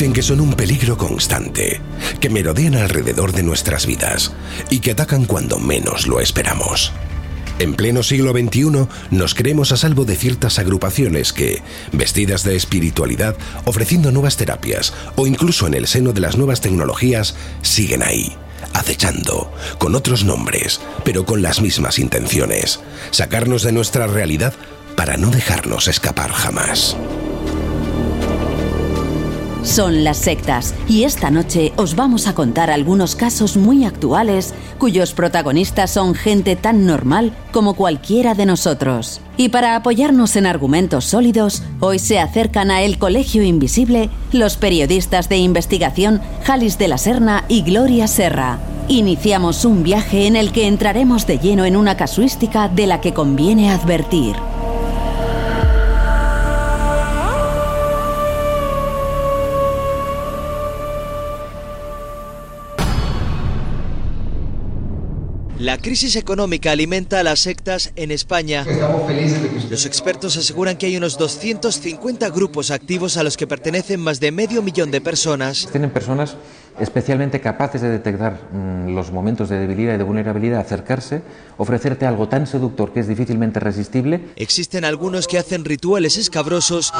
Dicen que son un peligro constante, que merodean alrededor de nuestras vidas y que atacan cuando menos lo esperamos. En pleno siglo XXI nos creemos a salvo de ciertas agrupaciones que, vestidas de espiritualidad, ofreciendo nuevas terapias o incluso en el seno de las nuevas tecnologías, siguen ahí, acechando, con otros nombres, pero con las mismas intenciones, sacarnos de nuestra realidad para no dejarnos escapar jamás. Son las sectas y esta noche os vamos a contar algunos casos muy actuales cuyos protagonistas son gente tan normal como cualquiera de nosotros. Y para apoyarnos en argumentos sólidos, hoy se acercan a El Colegio Invisible los periodistas de investigación Jalis de la Serna y Gloria Serra. Iniciamos un viaje en el que entraremos de lleno en una casuística de la que conviene advertir. La crisis económica alimenta a las sectas en España. Los expertos aseguran que hay unos 250 grupos activos a los que pertenecen más de medio millón de personas. Tienen personas especialmente capaces de detectar mm, los momentos de debilidad y de vulnerabilidad, acercarse, ofrecerte algo tan seductor que es difícilmente resistible. Existen algunos que hacen rituales escabrosos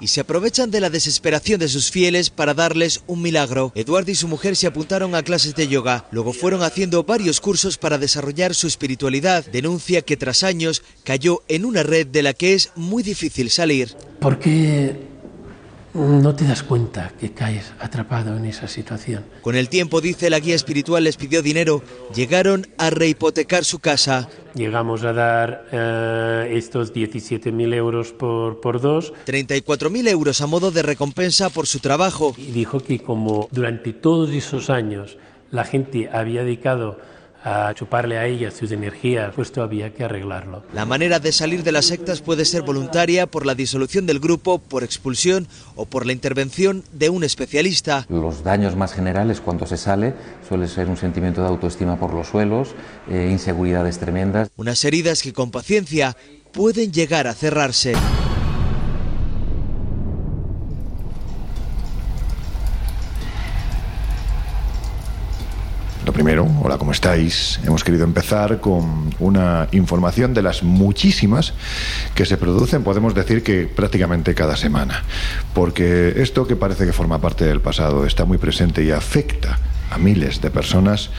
y se aprovechan de la desesperación de sus fieles para darles un milagro. Eduardo y su mujer se apuntaron a clases de yoga, luego fueron haciendo varios cursos para desarrollar su espiritualidad. Denuncia que tras años cayó en una red de la que es muy difícil salir. ¿Por qué no te das cuenta que caes atrapado en esa situación? Con el tiempo, dice la guía espiritual, les pidió dinero, llegaron a rehipotecar su casa. Llegamos a dar eh, estos 17.000 euros por, por dos. 34.000 euros a modo de recompensa por su trabajo. Y dijo que como durante todos esos años la gente había dedicado a chuparle a ella sus energías, pues esto había que arreglarlo. La manera de salir de las sectas puede ser voluntaria por la disolución del grupo, por expulsión o por la intervención de un especialista. Los daños más generales cuando se sale suele ser un sentimiento de autoestima por los suelos, eh, inseguridades tremendas. Unas heridas que con paciencia pueden llegar a cerrarse. Lo primero, hola, ¿cómo estáis? Hemos querido empezar con una información de las muchísimas que se producen, podemos decir que prácticamente cada semana. Porque esto que parece que forma parte del pasado está muy presente y afecta a miles de personas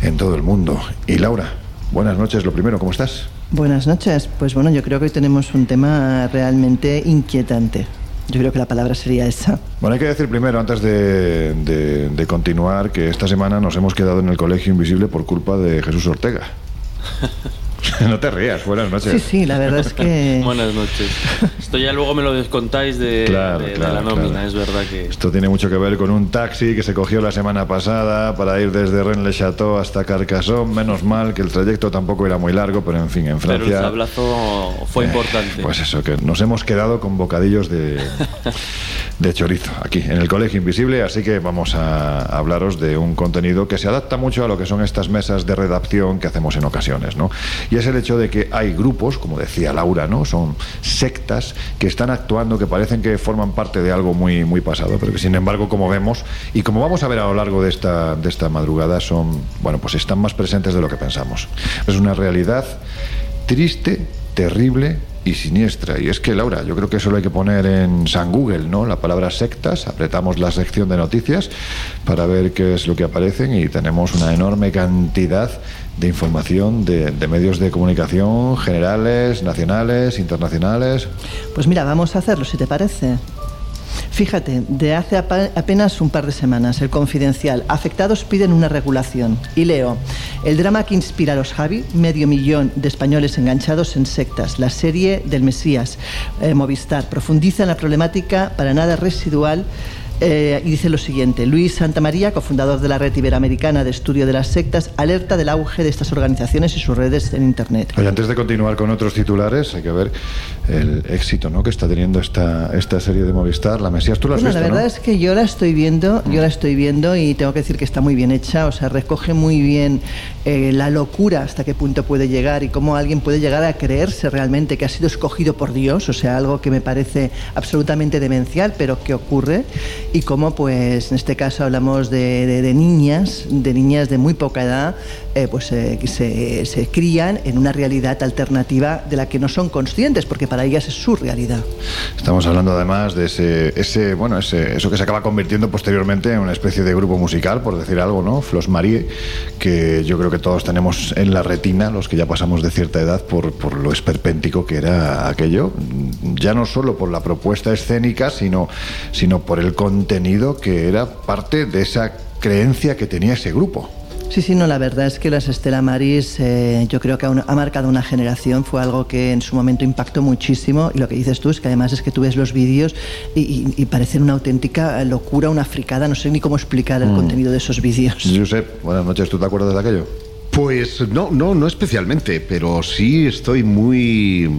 en todo el mundo. Y Laura, buenas noches, lo primero, ¿cómo estás? Buenas noches. Pues bueno, yo creo que hoy tenemos un tema realmente inquietante. Yo creo que la palabra sería esa. Bueno, hay que decir primero, antes de, de, de continuar, que esta semana nos hemos quedado en el Colegio Invisible por culpa de Jesús Ortega. no te rías, buenas noches. Sí, sí, la verdad es que... Buenas noches. Esto ya luego me lo descontáis de, Claro, de- de claro, la nómina, claro. es verdad que... Esto tiene mucho que ver con un taxi que se cogió la semana pasada para ir desde Rennes-le-Château hasta Carcassonne. Menos mal que el trayecto tampoco era muy largo, pero en fin, en Pero el Francia... sablazo fue eh, importante. Pues eso, que nos hemos quedado con bocadillos de, de chorizo aquí en el Colegio Invisible, así que vamos a hablaros de un contenido que se adapta mucho a lo que son estas mesas de redacción que hacemos en ocasiones, ¿no? Y es el hecho de que hay grupos, como decía Laura, ¿no? Son sectas que están actuando, que parecen que forman parte de algo muy, muy pasado, pero que sin embargo, como vemos y como vamos a ver a lo largo de esta, de esta madrugada, son, bueno, pues están más presentes de lo que pensamos. Es una realidad triste, terrible y siniestra. Y es que, Laura, yo creo que eso lo hay que poner en San Google, ¿no? La palabra sectas, apretamos la sección de noticias para ver qué es lo que aparecen y tenemos una enorme cantidad de información de, de medios de comunicación generales, nacionales, internacionales. Pues mira, vamos a hacerlo, si te parece. Fíjate, de hace apenas un par de semanas, el Confidencial, afectados piden una regulación. Y leo, el drama que inspira a los Javi, medio millón de españoles enganchados en sectas, la serie del Mesías, eh, Movistar, profundiza en la problemática para nada residual eh, y dice lo siguiente, Luis Santamaría, cofundador de la Red Iberoamericana de Estudio de las Sectas, alerta del auge de estas organizaciones y sus redes en Internet. Oye, antes de continuar con otros titulares, hay que ver el éxito ¿no? que está teniendo esta, esta serie de Movistar, La Mesías, tú la has bueno, visto, La verdad ¿no? es que yo la estoy viendo, yo la estoy viendo y tengo que decir que está muy bien hecha, o sea, recoge muy bien eh, la locura hasta qué punto puede llegar y cómo alguien puede llegar a creerse realmente que ha sido escogido por Dios, o sea, algo que me parece absolutamente demencial, pero que ocurre y cómo, pues, en este caso hablamos de, de, niñas, de niñas de muy poca edad, eh, pues eh, se, se crían en una realidad alternativa de la que no son conscientes, porque para ellas es su realidad. Estamos hablando además de ese, ese bueno, ese, eso que se acaba convirtiendo posteriormente en una especie de grupo musical, por decir algo, ¿no? Flos Marie, que yo creo que todos tenemos en la retina, los que ya pasamos de cierta edad, por, por lo esperpéntico que era aquello, ya no solo por la propuesta escénica, sino, sino por el contenido que era parte de esa creencia que tenía ese grupo. Sí, sí, no, la verdad es que las Estela Maris eh, yo creo que ha, marcado una generación, fue algo que en su momento impactó muchísimo y lo que dices tú es que además es que tú ves los vídeos y, y, y parecen una auténtica locura, una fricada, no sé ni cómo explicar el mm. contenido de esos vídeos. Josep, buenas noches, ¿tú te acuerdas de aquello? Pues no, no, no especialmente, pero sí estoy muy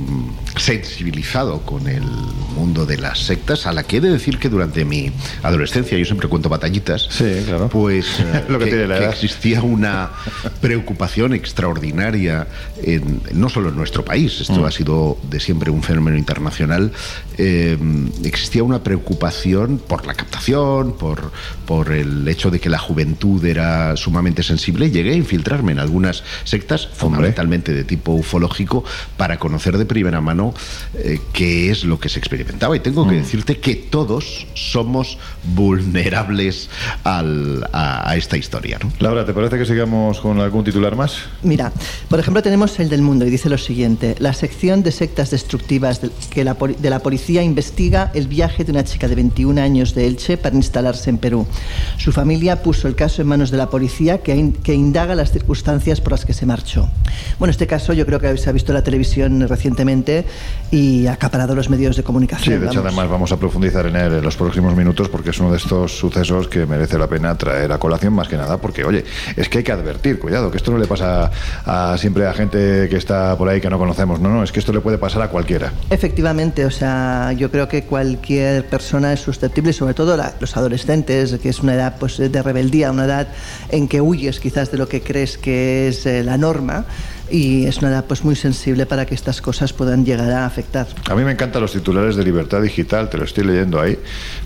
sensibilizado con el mundo de las sectas, a la que he de decir que durante mi adolescencia, yo siempre cuento batallitas, sí, claro. pues Lo que, que, que existía una preocupación extraordinaria, en, no solo en nuestro país, esto mm. ha sido de siempre un fenómeno internacional, eh, existía una preocupación por la captación, por, por el hecho de que la juventud era sumamente sensible, llegué a infiltrarme en algunas sectas, fundamentalmente de tipo ufológico, para conocer de primera mano eh, qué es lo que se experimentaba. Y tengo que mm. decirte que todos somos vulnerables al, a, a, esta historia. ¿no? Laura, ¿te parece que sigamos con algún titular más? Mira, por ejemplo, tenemos el del mundo y dice lo siguiente: la sección de sectas destructivas de, que la, de la policía investiga el viaje de una chica de 21 años de Elche para instalarse en Perú. Su familia puso el caso en manos de la policía que, que indaga las circunstancias por las que se marchó. Bueno, este caso yo creo que se ha visto en la televisión recientemente y ha acaparado los medios de comunicación. Sí, de hecho, vamos. además vamos a profundizar en él en los próximos minutos porque es uno de estos sucesos que merece la pena traer a colación más que nada porque, oye, es que hay que advertir, cuidado, que esto no le pasa a, a siempre a gente que está por ahí que no conocemos, no, no, es que esto le puede pasar a cualquiera. Efectivamente, o sea, yo creo que cualquier persona es susceptible, sobre todo la, los adolescentes, que es una edad pues, de rebeldía, una edad en que huyes quizás de lo que crees que es eh, la norma y es una edad pues muy sensible para que estas cosas puedan llegar a afectar. A mí me encantan los titulares de Libertad Digital, te lo estoy leyendo ahí,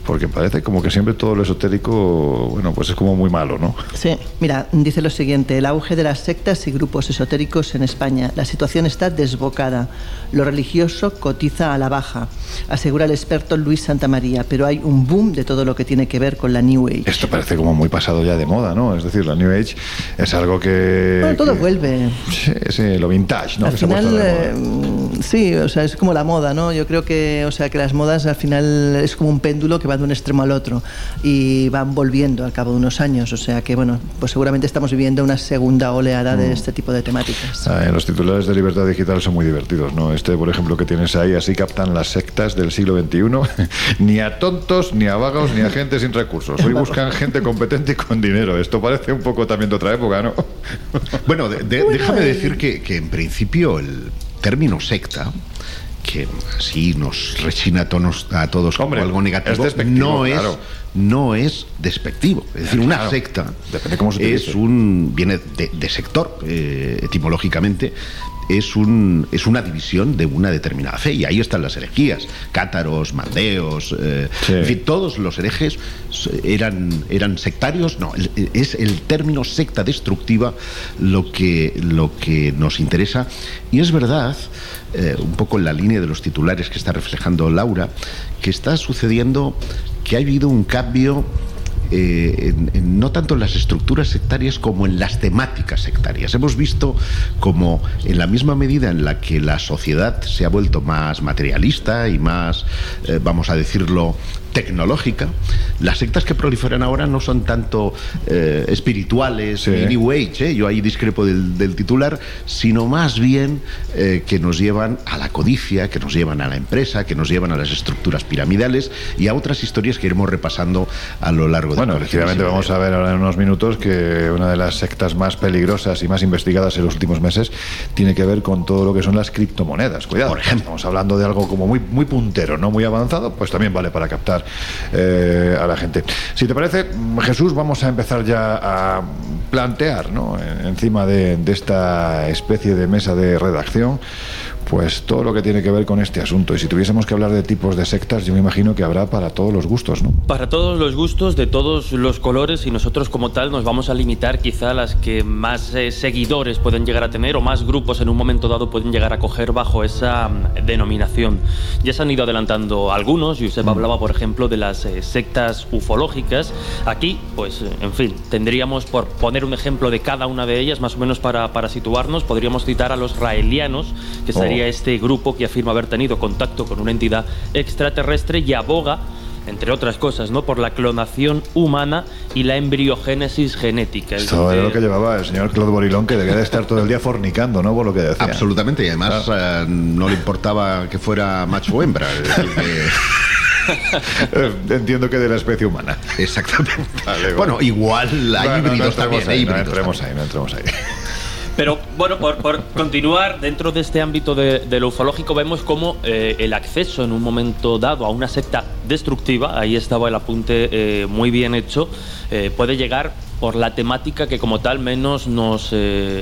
porque parece como que siempre todo lo esotérico, bueno, pues es como muy malo, ¿no? Sí, mira, dice lo siguiente, el auge de las sectas y grupos esotéricos en España. La situación está desbocada. Lo religioso cotiza a la baja, asegura el experto Luis Santamaría, pero hay un boom de todo lo que tiene que ver con la New Age. Esto parece como muy pasado ya de moda, ¿no? Es decir, la New Age es algo que... Bueno, todo que... vuelve. Sí, sí, lo vintage, ¿no? Al que final, eh, sí, o sea, es como la moda, ¿no? Yo creo que, o sea, que las modas al final es como un péndulo que va de un extremo al otro y van volviendo al cabo de unos años, o sea que, bueno, pues seguramente estamos viviendo una segunda oleada mm. de este tipo de temáticas. Ah, los titulares de Libertad Digital son muy divertidos, ¿no? Este, por ejemplo, que tienes ahí, así captan las sectas del siglo XXI, ni a tontos, ni a vagos, ni a gente sin recursos. Hoy buscan gente competente y con dinero. Esto parece un poco también de otra época, ¿no? bueno, de, de, déjame decir que, que en principio el término secta que así nos rechina a todos, a todos como algo negativo, es no es claro. no es despectivo. Es decir, una Claro. secta Depende cómo se es un viene de, de sector eh, etimológicamente es un es una división de una determinada fe y ahí están las herejías cátaros maldeos eh, Sí. en fin todos los herejes eran eran sectarios no es el término secta destructiva lo que lo que nos interesa y es verdad eh, un poco en la línea de los titulares que está reflejando Laura que está sucediendo que ha habido un cambio eh, no tanto en las estructuras sectarias como en las temáticas sectarias. Hemos visto como en la misma medida en la que la sociedad se ha vuelto más materialista y más, eh, vamos a decirlo, tecnológica, las sectas que proliferan ahora no son tanto eh, espirituales Sí. New Age, ¿eh? yo ahí discrepo del, del titular, sino más bien eh, que nos llevan a la codicia, que nos llevan a la empresa, que nos llevan a las estructuras piramidales y a otras historias que iremos repasando a lo largo de Bueno, efectivamente vamos a ver ahora en unos minutos que una de las sectas más peligrosas y más investigadas en los últimos meses tiene que ver con todo lo que son las criptomonedas. Cuidado, Por ejemplo. estamos hablando de algo como muy, muy puntero, no muy avanzado, pues también vale para captar eh, a la gente. Si te parece, Jesús, vamos a empezar ya a plantear, encima de esta especie de mesa de redacción, pues todo lo que tiene que ver con este asunto. Y si tuviésemos que hablar de tipos de sectas, yo me imagino que habrá para todos los gustos, ¿no? Para todos los gustos, de todos los colores, y nosotros como tal nos vamos a limitar quizá a las que más eh, seguidores pueden llegar a tener o más grupos en un momento dado pueden llegar a coger bajo esa mm, denominación. Ya se han ido adelantando algunos, Josep hablaba por ejemplo de las eh, sectas ufológicas. Aquí, pues, eh, en fin, tendríamos por poner un ejemplo de cada una de ellas, más o menos para, para situarnos, podríamos citar a los raelianos, que Oh. Sería este grupo que afirma haber tenido contacto con una entidad extraterrestre y aboga entre otras cosas, ¿no? Por la clonación humana y la embriogénesis genética. Es Esto era decir, lo que llevaba el señor Claude Borilón, que debía de estar todo el día fornicando, ¿no? Por lo que decía. Absolutamente, y además eh, no le importaba que fuera macho o hembra. es decir, que- Eh, Entiendo que de la especie humana. Exactamente. Vale, bueno, vale. igual hay Bueno, no híbridos entremos también. hay ahí, no híbridos entremos también. ahí, no entremos ahí. Pero bueno, por, continuar dentro de este ámbito de, lo ufológico, vemos cómo eh, el acceso en un momento dado a una secta destructiva, ahí estaba el apunte eh, muy bien hecho, eh, puede llegar por la temática que como tal menos nos,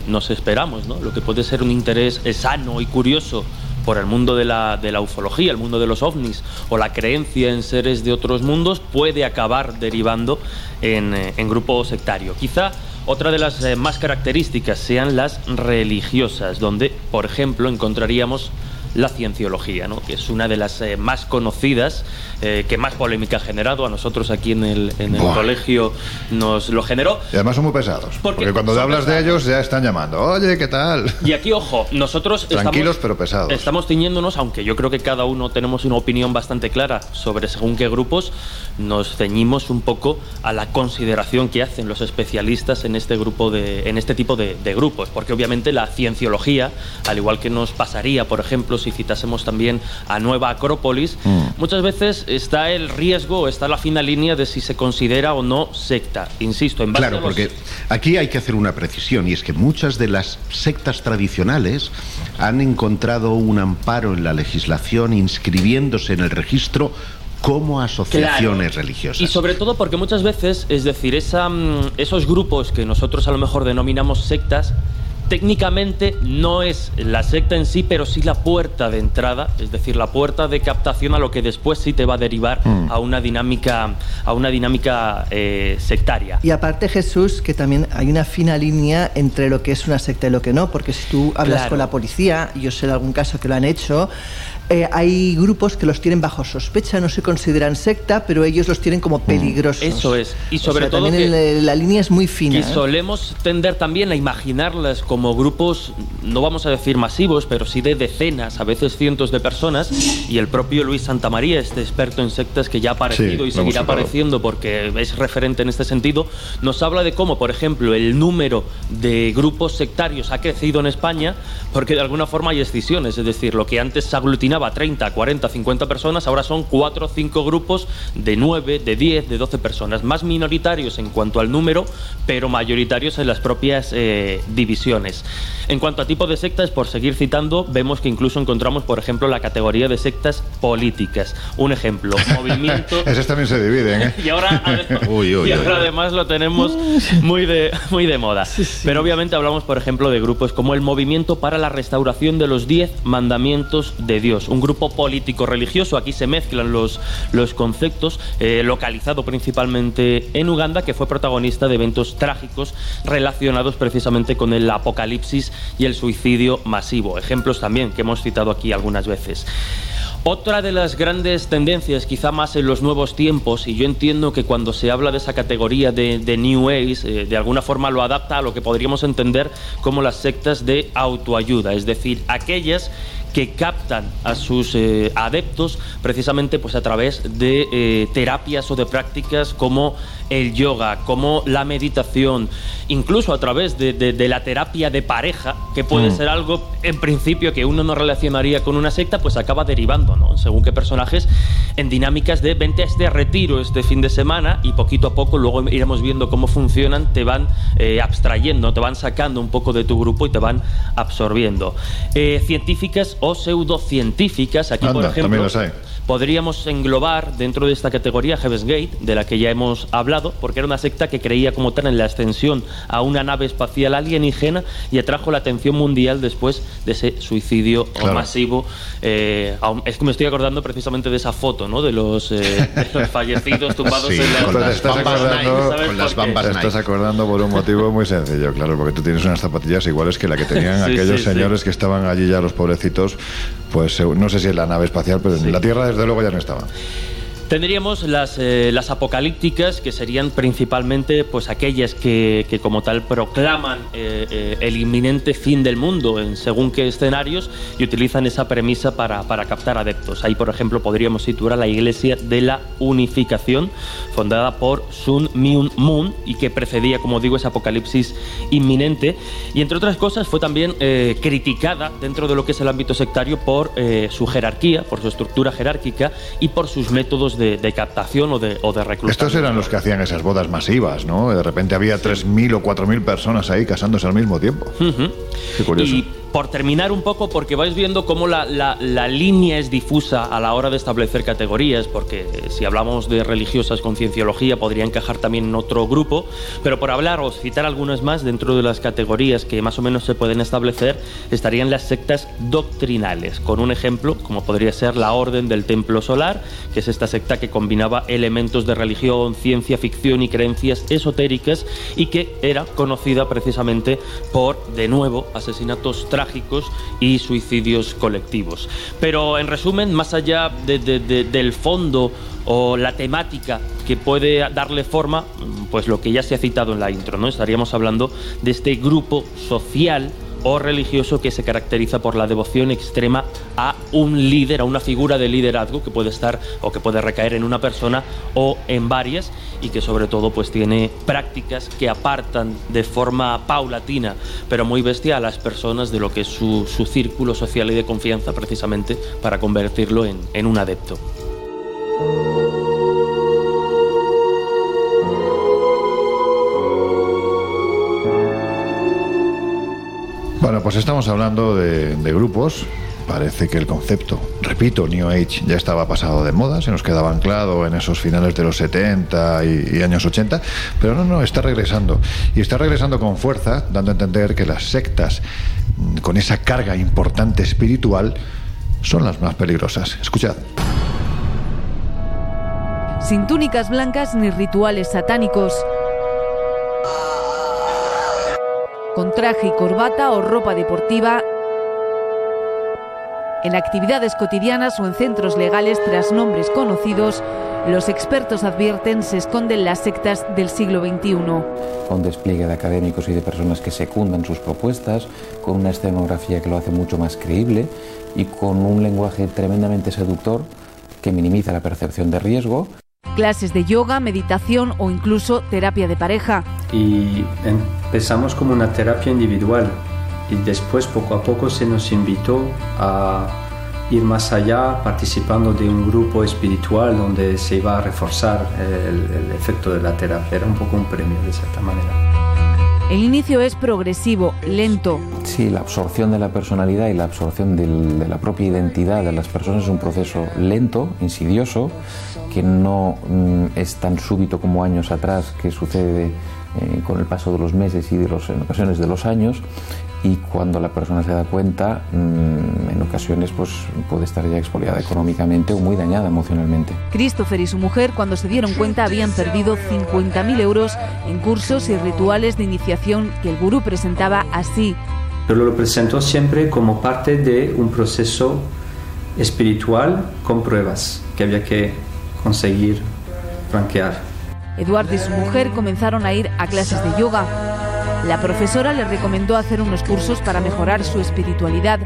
nos esperamos, ¿no? Lo que puede ser un interés sano y curioso por el mundo de la, de la ufología, el mundo de los ovnis o la creencia en seres de otros mundos puede acabar derivando en, en grupo sectario. Quizá otra de las eh, más características sean las religiosas, donde, por ejemplo, encontraríamos la cienciología, ¿no? que es una de las eh, más conocidas, eh, que más polémica ha generado. A nosotros aquí en el, en el colegio nos lo generó. Y además son muy pesados. Porque Porque, cuando hablas de pesados. ellos ya están llamando. Oye, ¿qué tal? Y aquí, ojo, nosotros Tranquilos, estamos, pero pesados. Estamos ciñéndonos, aunque yo creo que cada uno tenemos una opinión bastante clara sobre según qué grupos, nos ceñimos un poco a la consideración que hacen los especialistas en este grupo de, en este tipo de, de grupos, porque obviamente la cienciología, al igual que nos pasaría, por ejemplo, si citásemos también a Nueva Acrópolis, Mm. muchas veces está el riesgo, está la fina línea de si se considera o no secta. Insisto, en base Claro, a los- porque aquí hay que hacer una precisión y es que muchas de las sectas tradicionales han encontrado un amparo en la legislación inscribiéndose en el registro como asociaciones Claro. religiosas. Y sobre todo porque muchas veces, es decir, esa, mm, esos grupos que nosotros a lo mejor denominamos sectas, técnicamente no es la secta en sí, pero sí la puerta de entrada, es decir, la puerta de captación a lo que después sí te va a derivar Mm. a una dinámica, a una dinámica eh, sectaria. Y aparte Jesús, que también hay una fina línea entre lo que es una secta y lo que no, porque si tú hablas Claro. con la policía, y yo sé de algún caso que lo han hecho, eh, hay grupos que los tienen bajo sospecha, no se consideran secta, pero ellos los tienen como peligrosos. Eso es. Y O sobre sea, todo también que- el- la línea es muy fina. Y ¿eh? solemos tender también a imaginarlas como grupos, no vamos a decir masivos, pero sí de decenas, a veces cientos de personas. Y el propio Luis Santamaría, este experto en sectas que ya ha aparecido Sí, y seguirá apareciendo porque es referente en este sentido, nos habla de cómo, por ejemplo, el número de grupos sectarios ha crecido en España porque de alguna forma hay escisiones. Es decir, lo que antes se aglutinaba aglutinaba 30, 40, 50 personas, ahora son 4 o 5 grupos de 9, de 10, de 12 personas, más minoritarios en cuanto al número, pero mayoritarios en las propias eh, divisiones. En cuanto a tipo de sectas, por seguir citando, vemos que incluso encontramos, por ejemplo, la categoría de sectas políticas. Un ejemplo, movimiento... Esos también se dividen, ¿eh? y ahora, además lo tenemos muy de, muy de moda. Pero obviamente hablamos, por ejemplo, de grupos como el Movimiento para la Restauración de los Diez Mandamientos de Dios, un grupo político-religioso, aquí se mezclan los, los conceptos, eh, localizado principalmente en Uganda, que fue protagonista de eventos trágicos relacionados precisamente con el apocalipsis y el suicidio masivo. Ejemplos también que hemos citado aquí algunas veces. Otra de las grandes tendencias, quizá más en los nuevos tiempos, y yo entiendo que cuando se habla de esa categoría de, New Age, eh, de alguna forma lo adapta a lo que podríamos entender como las sectas de autoayuda, es decir, aquellas que captan a sus eh, adeptos precisamente pues a través de eh, terapias o de prácticas como el yoga, como la meditación, incluso a través de, la terapia de pareja, que puede mm. ser algo en principio que uno no relacionaría con una secta, pues acaba derivando, ¿no? Según qué personajes, en dinámicas de vente a este retiro este fin de semana y poquito a poco luego iremos viendo cómo funcionan, te van eh, abstrayendo, te van sacando un poco de tu grupo y te van absorbiendo. científicas o pseudocientíficas. Aquí, por ejemplo, podríamos englobar dentro de esta categoría Heaven's Gate, de la que ya hemos hablado, porque era una secta que creía como tal en la ascensión a una nave espacial alienígena y atrajo la atención mundial después de ese suicidio masivo. Eh, es que me estoy acordando precisamente de esa foto, ¿no? De los, eh, fallecidos tumbados en las, con las bambas estás acordando por un motivo muy sencillo, claro, porque tú tienes unas zapatillas iguales que la que tenían aquellos señores que estaban allí ya los pobrecitos pues no sé si es la nave espacial, pero en la Tierra desde luego ya no estaba. Tendríamos las, eh, las, apocalípticas, que serían principalmente pues, aquellas que, que como tal proclaman eh, eh, el inminente fin del mundo en según qué escenarios y utilizan esa premisa para, para, captar adeptos. Ahí, por ejemplo, podríamos situar a la Iglesia de la Unificación, fundada por Sun Myung Moon y que precedía, como digo, ese apocalipsis inminente. Y entre otras cosas, fue también criticada dentro de lo que es el ámbito sectario por su jerarquía, por su estructura jerárquica y por sus métodos de, captación o de, o de reclutamiento. Estos eran los que hacían esas bodas masivas, ¿no? De repente había 3.000 o 4.000 personas ahí casándose al mismo tiempo. Qué curioso por terminar un poco, porque vais viendo cómo la, la, línea es difusa a la hora de establecer categorías, porque si hablamos de religiosas con cienciología podría encajar también en otro grupo, pero por hablar o citar algunas más dentro de las categorías que más o menos se pueden establecer, estarían las sectas doctrinales, con un ejemplo como podría ser la Orden del Templo Solar, que es esta secta que combinaba elementos de religión, ciencia ficción y creencias esotéricas y que era conocida precisamente por, de nuevo, asesinatos trágicos y suicidios colectivos. Pero en resumen, más allá del fondo o la temática que puede darle forma, pues lo que ya se ha citado en la intro, ¿no? Estaríamos hablando de este grupo social o religioso que se caracteriza por la devoción extrema a un líder, a una figura de liderazgo que puede estar o que puede recaer en una persona o en varias y que sobre todo pues tiene prácticas que apartan de forma paulatina pero muy bestia a las personas de lo que es su, círculo social y de confianza precisamente para convertirlo en, en un adepto. Bueno, pues estamos hablando de, grupos. Parece que el concepto, repito, New Age ya estaba pasado de moda, se nos quedaba anclado en esos finales de los 70 y, años 80, pero no, no, está regresando. Y está regresando con fuerza, dando a entender que las sectas mm, con esa carga importante espiritual son las más peligrosas. Escuchad. Sin túnicas blancas ni rituales satánicos, con traje y corbata o ropa deportiva, en actividades cotidianas o en centros legales tras nombres conocidos, los expertos advierten se esconden las sectas del siglo XXI. Con despliegue de académicos y de personas que secundan sus propuestas, con una escenografía que lo hace mucho más creíble y con un lenguaje tremendamente seductor que minimiza la percepción de riesgo clases de yoga, meditación o incluso terapia de pareja. Y empezamos como una terapia individual y después poco a poco se nos invitó a ir más allá participando de un grupo espiritual donde se iba a reforzar el, efecto de la terapia. Era un poco un premio de cierta manera. El inicio es progresivo, lento. Sí, la absorción de la personalidad y la absorción de la propia identidad de las personas es un proceso lento, insidioso, que no mm, es tan súbito como años atrás, que sucede eh, con el paso de los meses y de los, en ocasiones de los años, y cuando la persona se da cuenta, mm, en ocasiones pues, puede estar ya expoliada económicamente o muy dañada emocionalmente. Christopher y su mujer, cuando se dieron cuenta, habían perdido 50.000 euros en cursos y rituales de iniciación que el gurú presentaba así. Pero lo presentó siempre como parte de un proceso espiritual con pruebas que había que conseguir franquear. Eduardo y su mujer comenzaron a ir a clases de yoga la profesora le recomendó hacer unos cursos para mejorar su espiritualidad.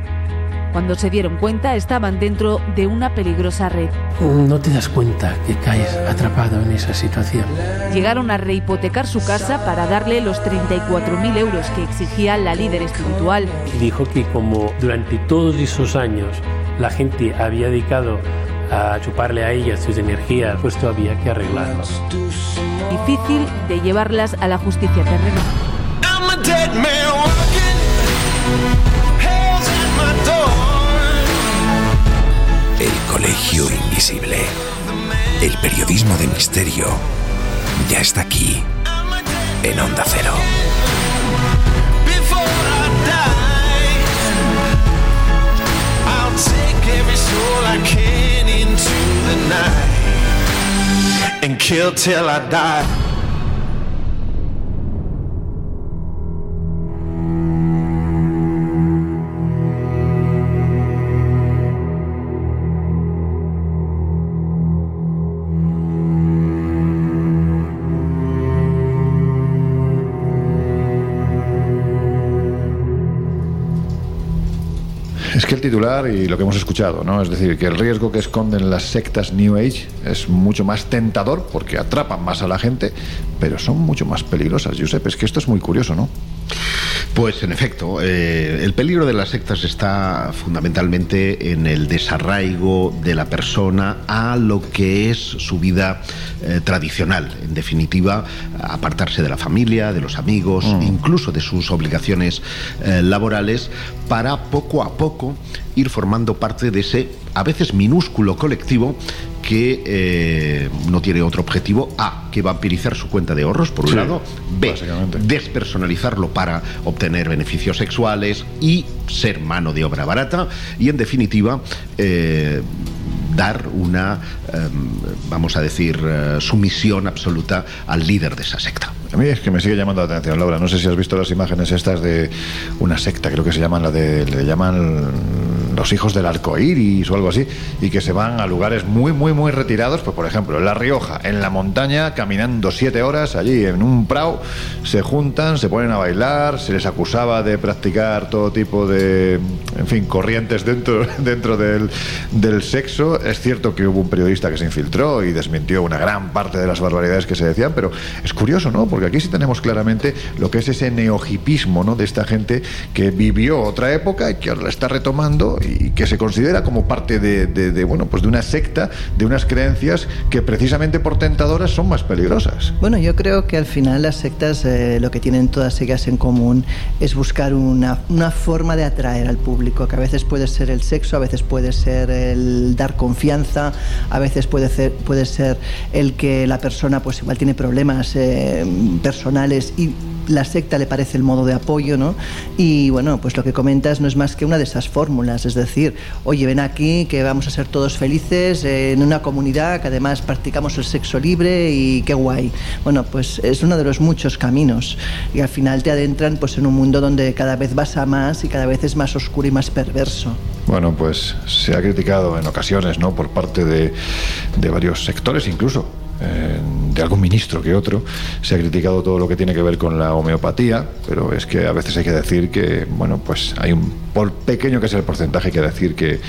Cuando se dieron cuenta estaban dentro de una peligrosa red. No te das cuenta que caes atrapado en esa situación. Llegaron a rehipotecar su casa para darle los 34.000 euros que exigía la líder espiritual. Dijo que como durante todos esos años la gente había dedicado a chuparle a ella sus energías, pues esto había que arreglarlo. Difícil de llevarlas a la justicia terrenal. El colegio invisible. El periodismo de misterio ya está aquí en Onda Cero. And kill till I die. El titular y lo que hemos escuchado, ¿no? Es decir, que el riesgo que esconden las sectas New Age es mucho más tentador porque atrapan más a la gente, pero son mucho más peligrosas. Josep, es que esto es muy curioso, ¿no? Pues en efecto, eh, el peligro de las sectas está fundamentalmente en el desarraigo de la persona a lo que es su vida eh, tradicional. En definitiva, apartarse de la familia, de los amigos, mm. incluso de sus obligaciones eh, laborales, para poco a poco ir formando parte de ese a veces minúsculo colectivo que eh, no tiene otro objetivo. A, que vampirizar su cuenta de ahorros, por un lado. B, despersonalizarlo para obtener beneficios sexuales y ser mano de obra barata. Y en definitiva, eh, dar una, em, vamos a decir, eh, sumisión absoluta al líder de esa secta. A mí es que me sigue llamando la atención, Laura. No sé si has visto las imágenes estas de una secta, creo que se llaman la de, le llaman los hijos del arco iris o algo así, y que se van a lugares muy, muy, muy retirados. Pues, por ejemplo, en La Rioja, en la montaña, caminando siete horas allí en un prau, se juntan, se ponen a bailar, se les acusaba de practicar todo tipo de, en fin, corrientes dentro, dentro del, del sexo. Es cierto que hubo un periodista que se infiltró y desmintió una gran parte de las barbaridades que se decían, pero es curioso, ¿no? Porque aquí sí tenemos claramente lo que es ese neohipismo ¿no? de esta gente que vivió otra época y que ahora la está retomando y que se considera como parte de, bueno, pues de una secta, de unas creencias que precisamente por tentadoras son más peligrosas. Bueno, yo creo que al final las sectas eh, lo que tienen todas ellas en común es buscar una, una forma de atraer al público, que a veces puede ser el sexo, a veces puede ser el dar confianza, a veces puede ser, puede ser el que la persona pues igual tiene problemas eh, personales y la secta le parece el modo de apoyo, ¿no? Y bueno, pues lo que comentas no es más que una de esas fórmulas, decir, oye, ven aquí que vamos a ser todos felices en una comunidad que además practicamos el sexo libre y qué guay. Bueno, pues es uno de los muchos caminos y al final te adentran pues en un mundo donde cada vez vas a más y cada vez es más oscuro y más perverso. Bueno, pues se ha criticado en ocasiones, ¿no? Por parte de, de varios sectores incluso de algún ministro que otro, se ha criticado todo lo que tiene que ver con la homeopatía, pero es que a veces hay que decir que, bueno, pues hay un, por pequeño que sea el porcentaje, que decir que,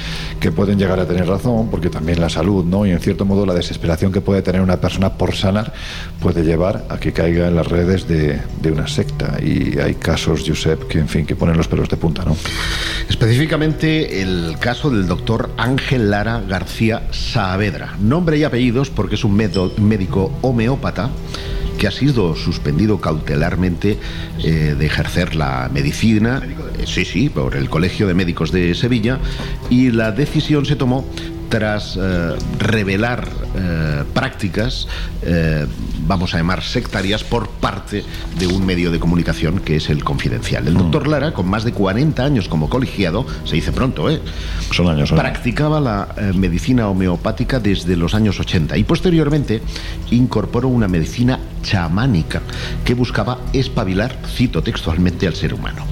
que pueden llegar a tener razón, porque también la salud, ¿no? Y en cierto modo la desesperación que puede tener una persona por sanar puede llevar a que caiga en las redes de, de una secta. Y hay casos, Josep, que en fin, que ponen los pelos de punta, ¿no? Específicamente el caso del doctor Ángel Lara García Saavedra. Nombre y apellidos porque es un médico homeópata que ha sido suspendido cautelarmente eh, de ejercer la medicina, eh, sí, sí, por el Colegio de Médicos de Sevilla, y la decisión se tomó tras eh, revelar eh, prácticas, vamos a llamar sectarias, por parte de un medio de comunicación que es el Confidencial. El doctor mm. Lara, con más de 40 años como colegiado, se dice pronto, ¿eh? Son años. Practicaba la medicina homeopática desde los años 80 y posteriormente incorporó una medicina chamánica que buscaba espabilar, cito textualmente, al ser humano.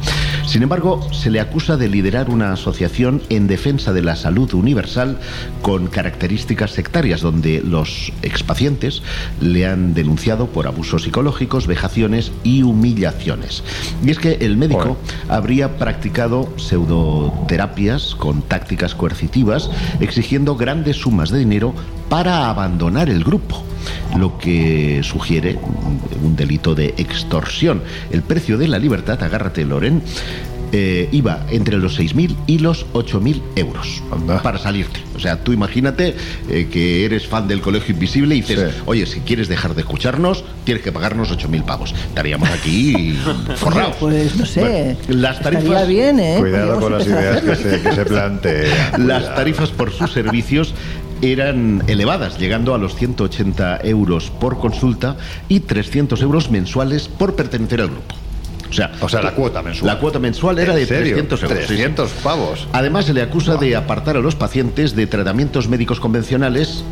Sin embargo, se le acusa de liderar una asociación en defensa de la salud universal con características sectarias, donde los expacientes le han denunciado por abusos psicológicos, vejaciones y humillaciones. Y es que el médico habría practicado pseudoterapias con tácticas coercitivas, exigiendo grandes sumas de dinero para abandonar el grupo lo que sugiere un delito de extorsión. El precio de la libertad, agárrate Loren, eh, iba entre los 6.000 y los 8.000 euros para salirte. O sea, tú imagínate eh, que eres fan del Colegio Invisible y dices, oye, si quieres dejar de escucharnos, tienes que pagarnos 8.000 pavos. Estaríamos aquí forrados. pues no sé. las tarifas... bien, ¿eh? Cuidado con las ideas que se, que se plantean. Las tarifas por sus servicios eran elevadas, llegando a los 180 euros por consulta y 300 euros mensuales por pertenecer al grupo. O sea, o sea, la cuota mensual. La cuota mensual era de 300 euros. 300 pavos. Además, se le acusa de apartar a los pacientes de tratamientos médicos convencionales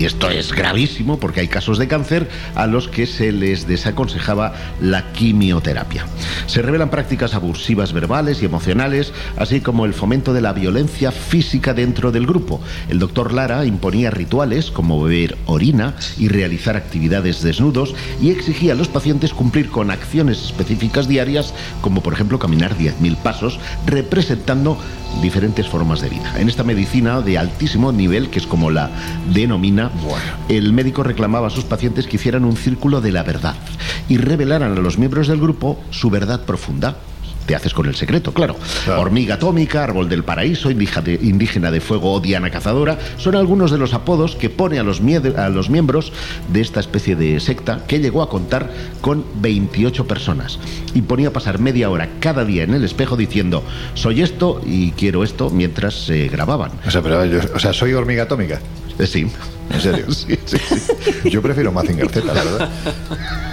y esto es gravísimo porque hay casos de cáncer a los que se les desaconsejaba la quimioterapia. Se revelan prácticas abusivas verbales y emocionales, así como el fomento de la violencia física dentro del grupo. El doctor Lara imponía rituales como beber orina y realizar actividades desnudos y exigía a los pacientes cumplir con acciones específicas diarias, como por ejemplo caminar 10.000 pasos, representando diferentes formas de vida. En esta medicina de altísimo nivel, que es como la denomina, el médico reclamaba a sus pacientes que hicieran un círculo de la verdad y revelaran a los miembros del grupo su verdad profunda te haces con el secreto, claro. Hormiga atómica, árbol del paraíso, indígena de fuego o diana cazadora, son algunos de los apodos que pone a los, a los miembros de esta especie de secta que llegó a contar con 28 personas. Y ponía a pasar media hora cada día en el espejo diciendo, soy esto y quiero esto, mientras se grababan. O sea, pero, o sea, soy hormiga atómica. Eh, sí. ¿En serio? sí, sí, sí. Yo prefiero Mazinger Z, la verdad.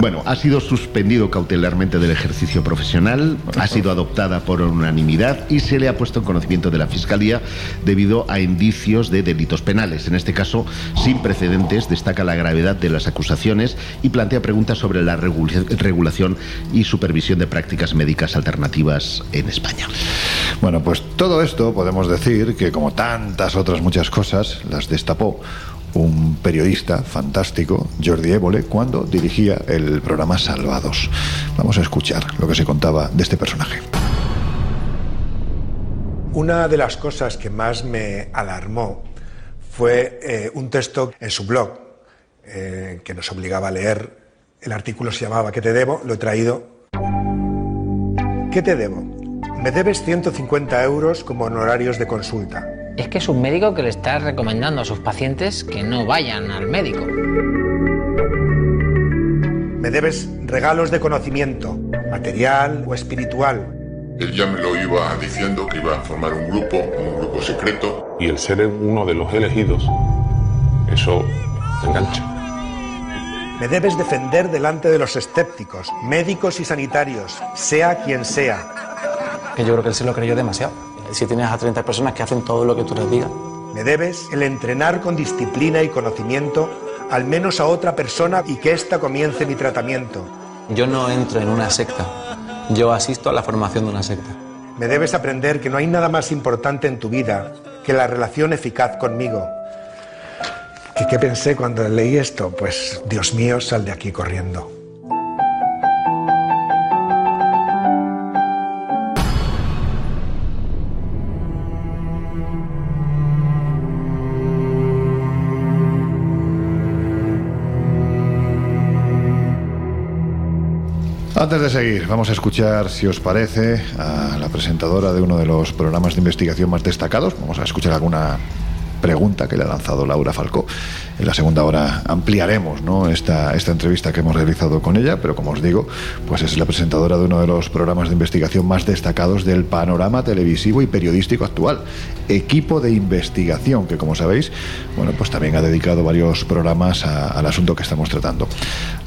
Bueno, ha sido suspendido cautelarmente del ejercicio profesional, ha sido adoptada por unanimidad y se le ha puesto en conocimiento de la Fiscalía debido a indicios de delitos penales. En este caso, sin precedentes, destaca la gravedad de las acusaciones y plantea preguntas sobre la regulación y supervisión de prácticas médicas alternativas en España. Bueno, pues todo esto podemos decir que como tantas otras muchas cosas, las destapó un periodista fantástico, Jordi Évole, cuando dirigía el programa Salvados. Vamos a escuchar lo que se contaba de este personaje. Una de las cosas que más me alarmó fue eh, un texto en su blog eh, que nos obligaba a leer. El artículo se llamaba ¿Qué te debo? Lo he traído. ¿Qué te debo? Me debes 150 euros como honorarios de consulta es que es un médico que le está recomendando a sus pacientes que no vayan al médico. Me debes regalos de conocimiento, material o espiritual. Él ya me lo iba diciendo que iba a formar un grupo, un grupo secreto. Y el ser uno de los elegidos, eso engancha. Me debes defender delante de los escépticos, médicos y sanitarios, sea quien sea. Que yo creo que él se lo creyó demasiado si tienes a 30 personas que hacen todo lo que tú les digas. Me debes el entrenar con disciplina y conocimiento al menos a otra persona y que ésta comience mi tratamiento. Yo no entro en una secta, yo asisto a la formación de una secta. Me debes aprender que no hay nada más importante en tu vida que la relación eficaz conmigo. ¿Y qué pensé cuando leí esto? Pues, Dios mío, sal de aquí corriendo. Antes de seguir, vamos a escuchar, si os parece, a la presentadora de uno de los programas de investigación más destacados. Vamos a escuchar alguna pregunta que le ha lanzado Laura Falcó. En la segunda hora ampliaremos esta, esta entrevista que hemos realizado con ella, pero como os digo, pues es la presentadora de uno de los programas de investigación más destacados del panorama televisivo y periodístico actual. Equipo de investigación, que como sabéis, bueno, pues también ha dedicado varios programas al asunto que estamos tratando.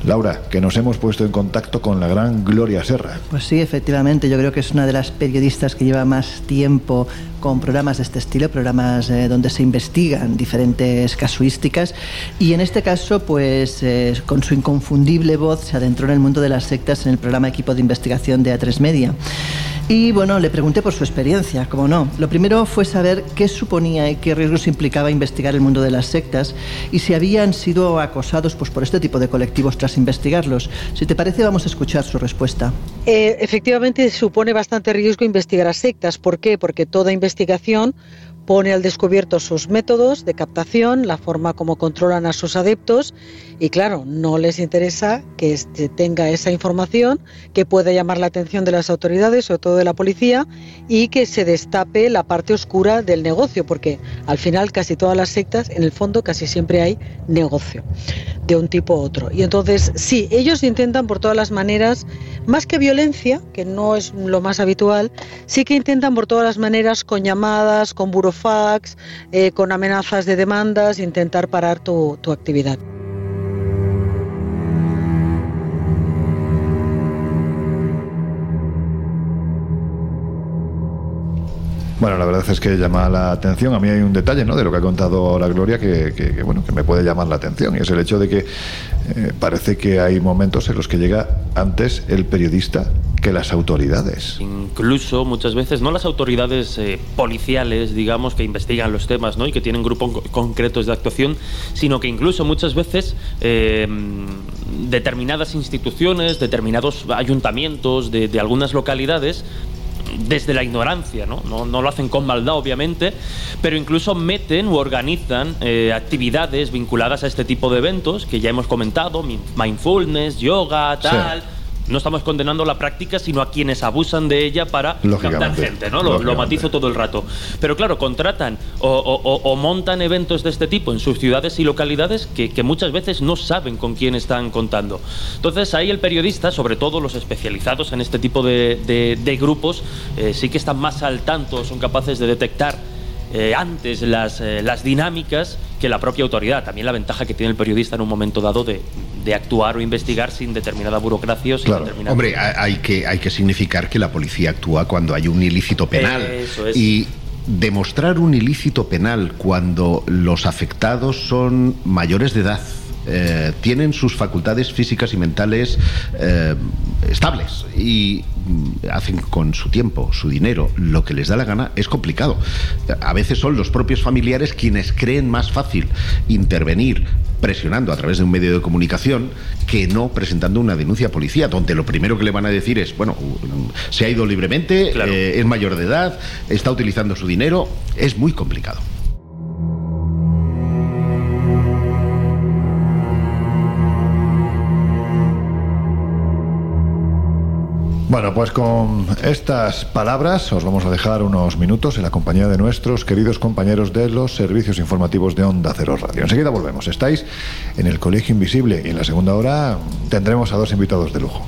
Laura, que nos hemos puesto en contacto con la gran Gloria Serra. Pues sí, efectivamente, yo creo que es una de las periodistas que lleva más tiempo con programas de este estilo, programas eh, donde se investigan diferentes casuísticas y en este caso, pues eh, con su inconfundible voz se adentró en el mundo de las sectas en el programa Equipo de Investigación de A3 Media. Y bueno, le pregunté por su experiencia, como no. Lo primero fue saber qué suponía y qué riesgos implicaba investigar el mundo de las sectas y si habían sido acosados pues, por este tipo de colectivos tras investigarlos. Si te parece, vamos a escuchar su respuesta. Eh, efectivamente, supone bastante riesgo investigar a sectas. ¿Por qué? Porque toda investigación pone al descubierto sus métodos de captación, la forma como controlan a sus adeptos y claro, no les interesa que este tenga esa información que pueda llamar la atención de las autoridades, sobre todo de la policía, y que se destape la parte oscura del negocio, porque al final casi todas las sectas, en el fondo casi siempre hay negocio de un tipo u otro. Y entonces, sí, ellos intentan por todas las maneras, más que violencia, que no es lo más habitual, sí que intentan por todas las maneras, con llamadas, con burofax, eh, con amenazas de demandas, intentar parar tu, tu actividad. Bueno, la verdad es que llama la atención. A mí hay un detalle ¿no? de lo que ha contado la Gloria que, bueno, que me puede llamar la atención y es el hecho de que eh, parece que hay momentos en los que llega antes el periodista que las autoridades. Incluso muchas veces, no las autoridades eh, policiales, digamos, que investigan los temas ¿no? y que tienen grupos concretos de actuación, sino que incluso muchas veces eh, determinadas instituciones, determinados ayuntamientos de algunas localidades desde la ignorancia, ¿no? ¿no? lo hacen con maldad, obviamente, pero incluso meten u organizan eh, actividades vinculadas a este tipo de eventos que ya hemos comentado, mindfulness, yoga, tal no estamos condenando la práctica, sino a quienes abusan de ella para captar gente, ¿no? Lo, matizo todo el rato. Pero claro, contratan o, montan eventos de este tipo en sus ciudades y localidades que, muchas veces no saben con quién están contando. Entonces ahí el periodista, sobre todo los especializados en este tipo de, grupos, eh, sí que están más al tanto, son capaces de detectar eh, antes las, eh, las dinámicas que la propia autoridad. También la ventaja que tiene el periodista en un momento dado de, de actuar o investigar sin determinada burocracia o sin Hombre, hay que, hay que significar que la policía actúa cuando hay un ilícito penal. Y demostrar un ilícito penal cuando los afectados son mayores de edad eh, tienen sus facultades físicas y mentales eh, estables y mm, hacen con su tiempo, su dinero, lo que les da la gana, es complicado. A veces son los propios familiares quienes creen más fácil intervenir presionando a través de un medio de comunicación que no presentando una denuncia a policía, donde lo primero que le van a decir es, bueno, se ha ido libremente, eh, es mayor de edad, está utilizando su dinero, es muy complicado. Bueno, pues con estas palabras os vamos a dejar unos minutos en la compañía de nuestros queridos compañeros de los servicios informativos de Onda Cero Radio. Enseguida volvemos. Estáis en el Colegio Invisible y en la segunda hora tendremos a dos invitados de lujo.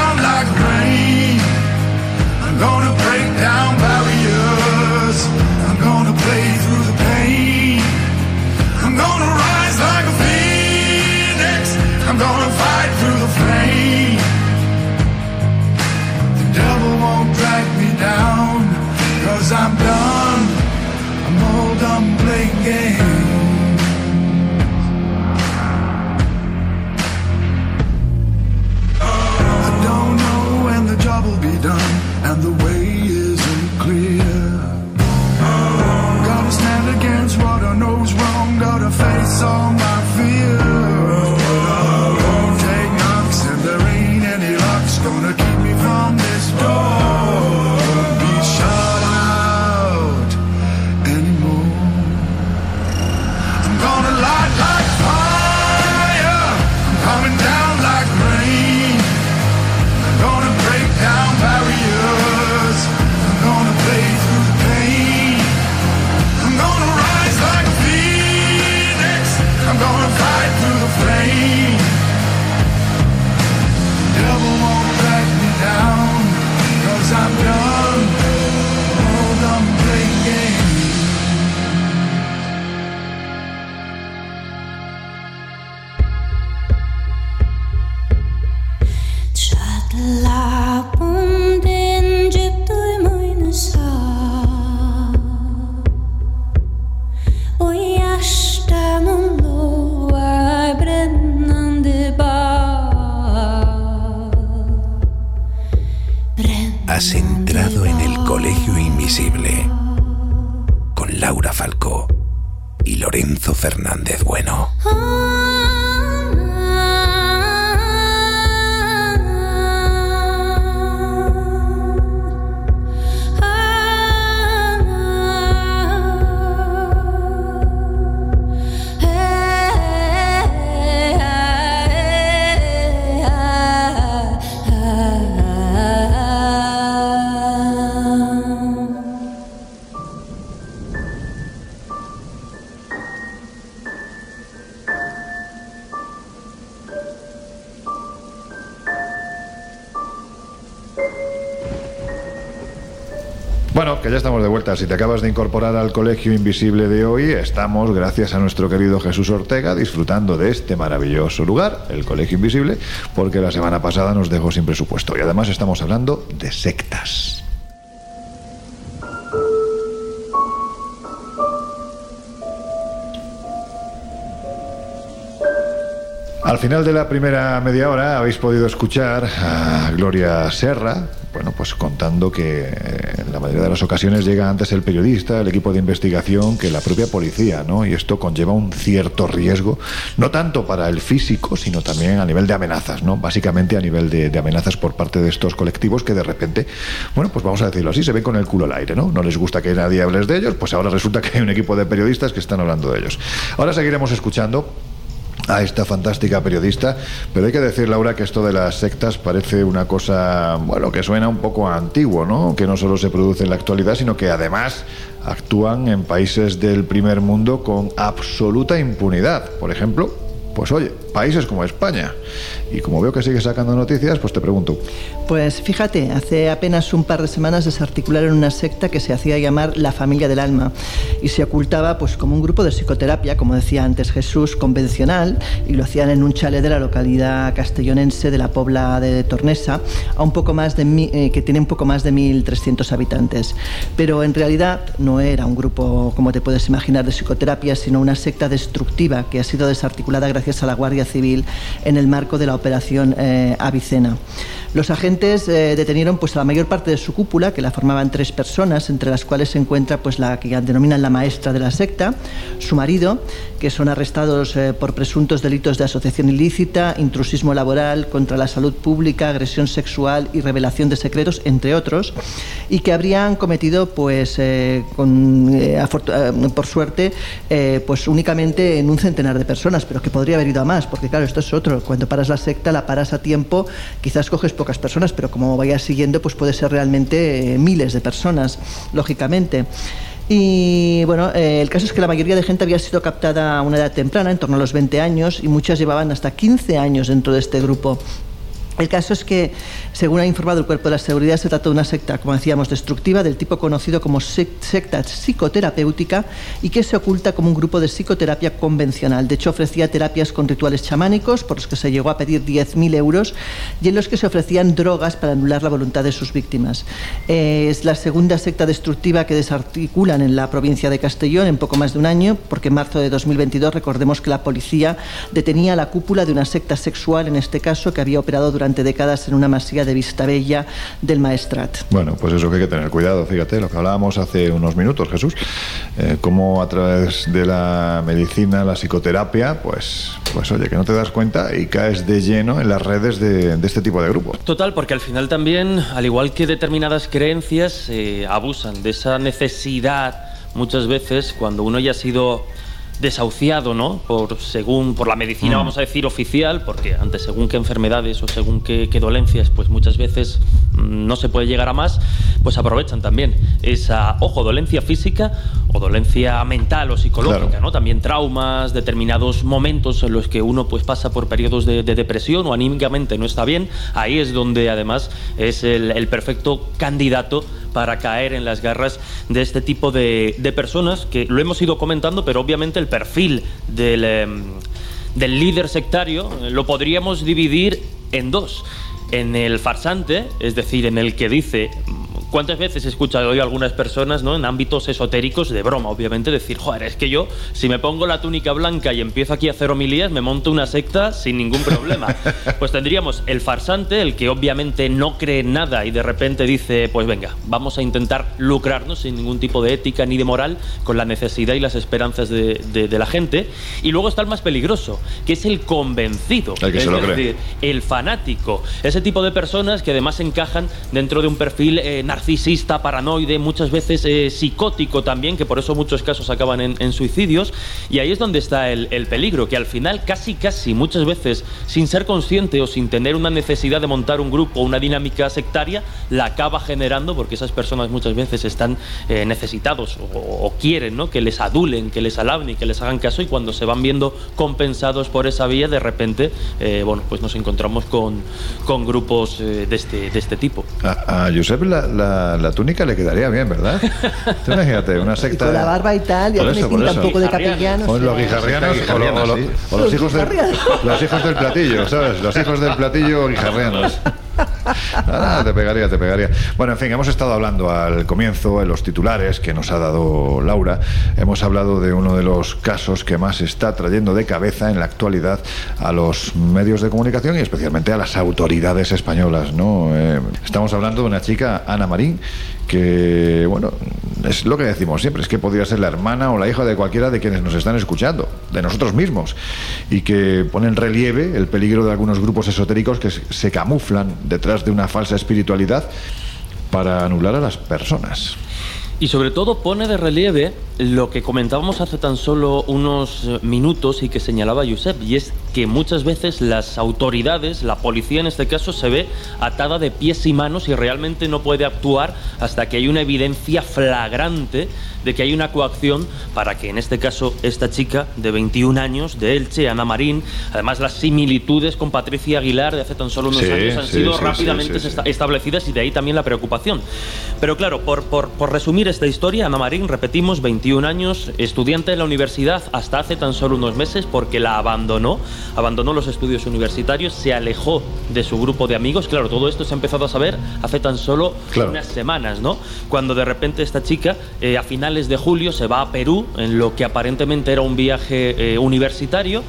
I'm done. Si te acabas de incorporar al Colegio Invisible de hoy, estamos, gracias a nuestro querido Jesús Ortega, disfrutando de este maravilloso lugar, el Colegio Invisible, porque la semana pasada nos dejó sin presupuesto. Y además estamos hablando de sectas. Al final de la primera media hora habéis podido escuchar a Gloria Serra, bueno, pues contando que eh, en la mayoría de las ocasiones llega antes el periodista, el equipo de investigación, que la propia policía, ¿no? Y esto conlleva un cierto riesgo, no tanto para el físico, sino también a nivel de amenazas, ¿no? Básicamente a nivel de, amenazas por parte de estos colectivos que de repente, bueno, pues vamos a decirlo así, se ven con el culo al aire, ¿no? No les gusta que nadie hable de ellos, pues ahora resulta que hay un equipo de periodistas que están hablando de ellos. Ahora seguiremos escuchando a esta fantástica periodista, pero hay que decir, Laura, que esto de las sectas parece una cosa, bueno, que suena un poco antiguo, ¿no? Que no solo se produce en la actualidad, sino que además actúan en países del primer mundo con absoluta impunidad. Por ejemplo, pues oye, países como España. Y como veo que sigue sacando noticias, pues te pregunto. Pues fíjate, hace apenas un par de semanas desarticularon una secta que se hacía llamar la familia del alma y se ocultaba pues como un grupo de psicoterapia, como decía antes Jesús, convencional y lo hacían en un chalet de la localidad castellonense de la Pobla de Tornesa, a un poco más de eh, que tiene un poco más de 1.300 habitantes. Pero en realidad no era un grupo, como te puedes imaginar, de psicoterapia, sino una secta destructiva que ha sido desarticulada gracias a la Guardia Civil en el marco de la operación eh, Avicena. Los agentes eh, detenieron pues, a la mayor parte de su cúpula, que la formaban tres personas, entre las cuales se encuentra pues, la que denominan la maestra de la secta, su marido, que son arrestados eh, por presuntos delitos de asociación ilícita, intrusismo laboral, contra la salud pública, agresión sexual y revelación de secretos, entre otros, y que habrían cometido, pues, eh, eh, por suerte, pues únicamente en un centenar de personas, pero que podría haber ido a más, porque claro, esto es otro. Cuando paras la secta, la paras a tiempo, quizás coges pocas personas, pero como vayas siguiendo, pues puede ser realmente miles de personas, lógicamente. Y bueno, eh, el caso es que la mayoría de gente había sido captada a una edad temprana, en torno a los 20 años, y muchas llevaban hasta 15 años dentro de este grupo. El caso es que, según ha informado el Cuerpo de la Seguridad, se trata de una secta, como decíamos, destructiva del tipo conocido como secta psicoterapéutica y que se oculta como un grupo de psicoterapia convencional. De hecho, ofrecía terapias con rituales chamánicos, por los que se llegó a pedir 10.000 euros, y en los que se ofrecían drogas para anular la voluntad de sus víctimas. Es la segunda secta destructiva que desarticulan en la provincia de Castellón en poco más de un año, porque en marzo de 2022 recordemos que la policía detenía la cúpula de una secta sexual, en este caso, que había operado durante décadas en una masía de Vistabella del Maestrat. Bueno, pues eso que hay que tener cuidado, fíjate, lo que hablábamos hace unos minutos, Jesús, eh, cómo a través de la medicina, la psicoterapia, pues, pues oye, que no te das cuenta y caes de lleno en las redes de, este tipo de grupos. Total, porque al final también, al igual que determinadas creencias, eh, abusan de esa necesidad muchas veces cuando uno ya ha sido desahuciado, ¿no? Por, según, por la medicina, mm. vamos a decir, oficial, porque ante según qué enfermedades o según qué, dolencias, pues muchas veces mm, no se puede llegar a más, pues aprovechan también esa, ojo, dolencia física o dolencia mental o psicológica, ¿no? También traumas, determinados momentos en los que uno pues pasa por periodos de, depresión o anímicamente no está bien, ahí es donde además es el, perfecto candidato para caer en las garras de este tipo de, de personas que lo hemos ido comentando, pero obviamente el perfil del, em, del líder sectario eh, lo podríamos dividir en dos. En el farsante, es decir, en el que dice ¿Cuántas veces he escuchado hoy a algunas personas ¿no? en ámbitos esotéricos de broma, obviamente, decir, joder, es que yo, si me pongo la túnica blanca y empiezo aquí a hacer homilías, me monto una secta sin ningún problema? pues tendríamos el farsante, el que obviamente no cree en nada y de repente dice, pues venga, vamos a intentar lucrarnos sin ningún tipo de ética ni de moral con la necesidad y las esperanzas de, la gente. Y luego está el más peligroso, que es el convencido, el que es se lo decir, el fanático. Ese tipo de personas que además encajan dentro de un perfil eh, narcisista, paranoide, muchas veces eh, psicótico también, que por eso muchos casos acaban en, suicidios. Y ahí es donde está el, peligro, que al final casi, casi, muchas veces, sin ser consciente o sin tener una necesidad de montar un grupo o una dinámica sectaria, la acaba generando porque esas personas muchas veces están eh, necesitados o, quieren ¿no? que les adulen, que les alaben y que les hagan caso y cuando se van viendo compensados por esa vía, de repente, eh, bueno, pues nos encontramos con, con grupos de, este, de este tipo. A, a Josep la la, túnica le quedaría bien, ¿verdad? Tú imagínate, una secta. con la barba y tal, ya tiene pinta un poco de capellano. O los guijarrianos o, los, hijos los hijos del platillo, ¿sabes? Los hijos del platillo guijarrianos. Ah, te pegaría, te pegaría. Bueno, en fin, hemos estado hablando al comienzo, en los titulares que nos ha dado Laura, hemos hablado de uno de los casos que más está trayendo de cabeza en la actualidad a los medios de comunicación y especialmente a las autoridades españolas. ¿no? Eh, estamos hablando de una chica, Ana Marín, que, bueno, es lo que decimos siempre, es que podría ser la hermana o la hija de cualquiera de quienes nos están escuchando, de nosotros mismos, y que pone en relieve el peligro de algunos grupos esotéricos que se camuflan detrás de una falsa espiritualidad para anular a las personas. Y sobre todo pone de relieve lo que comentábamos hace tan solo unos minutos y que señalaba Josep, y es que muchas veces las autoridades, la policía en este caso, se ve atada de pies y manos y realmente no puede actuar hasta que hay una evidencia flagrante de que hay una coacción para que en este caso esta chica de 21 años de Elche, Ana Marín, además las similitudes con Patricia Aguilar de hace tan solo unos años han sido rápidamente establecidas y de ahí también la preocupación. Pero claro, por, por, por resumir esta historia, Ana Marín, repetimos, 21 años, estudiante de la universidad hasta hace tan solo unos meses porque la abandonó, abandonó los estudios universitarios, se alejó de su grupo de amigos. Claro, todo esto se ha empezado a saber hace tan solo unas semanas, ¿no? Cuando de repente esta chica eh, a final de julio se va a Perú en lo que aparentemente era un viaje eh, universitario.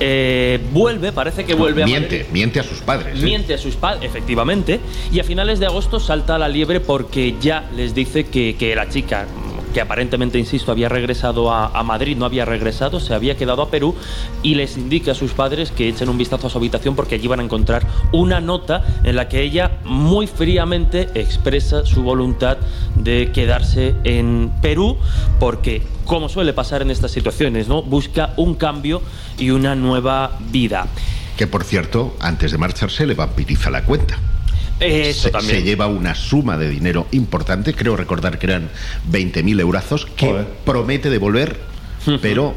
Eh, vuelve, parece que vuelve miente, a Miente a sus padres. ¿eh? Miente a sus padres, efectivamente. Y a finales de agosto salta a la liebre porque ya les dice que, que la chica que aparentemente, insisto, había regresado a, Madrid, no había regresado, se había quedado a Perú y les indica a sus padres que echen un vistazo a su habitación porque allí van a encontrar una nota en la que ella muy fríamente expresa su voluntad de quedarse en Perú porque, como suele pasar en estas situaciones, ¿no? busca un cambio y una nueva vida. Que por cierto, antes de marcharse le vampiriza la cuenta se, lleva una suma de dinero importante, creo recordar que eran 20.000 eurazos, que promete devolver, pero...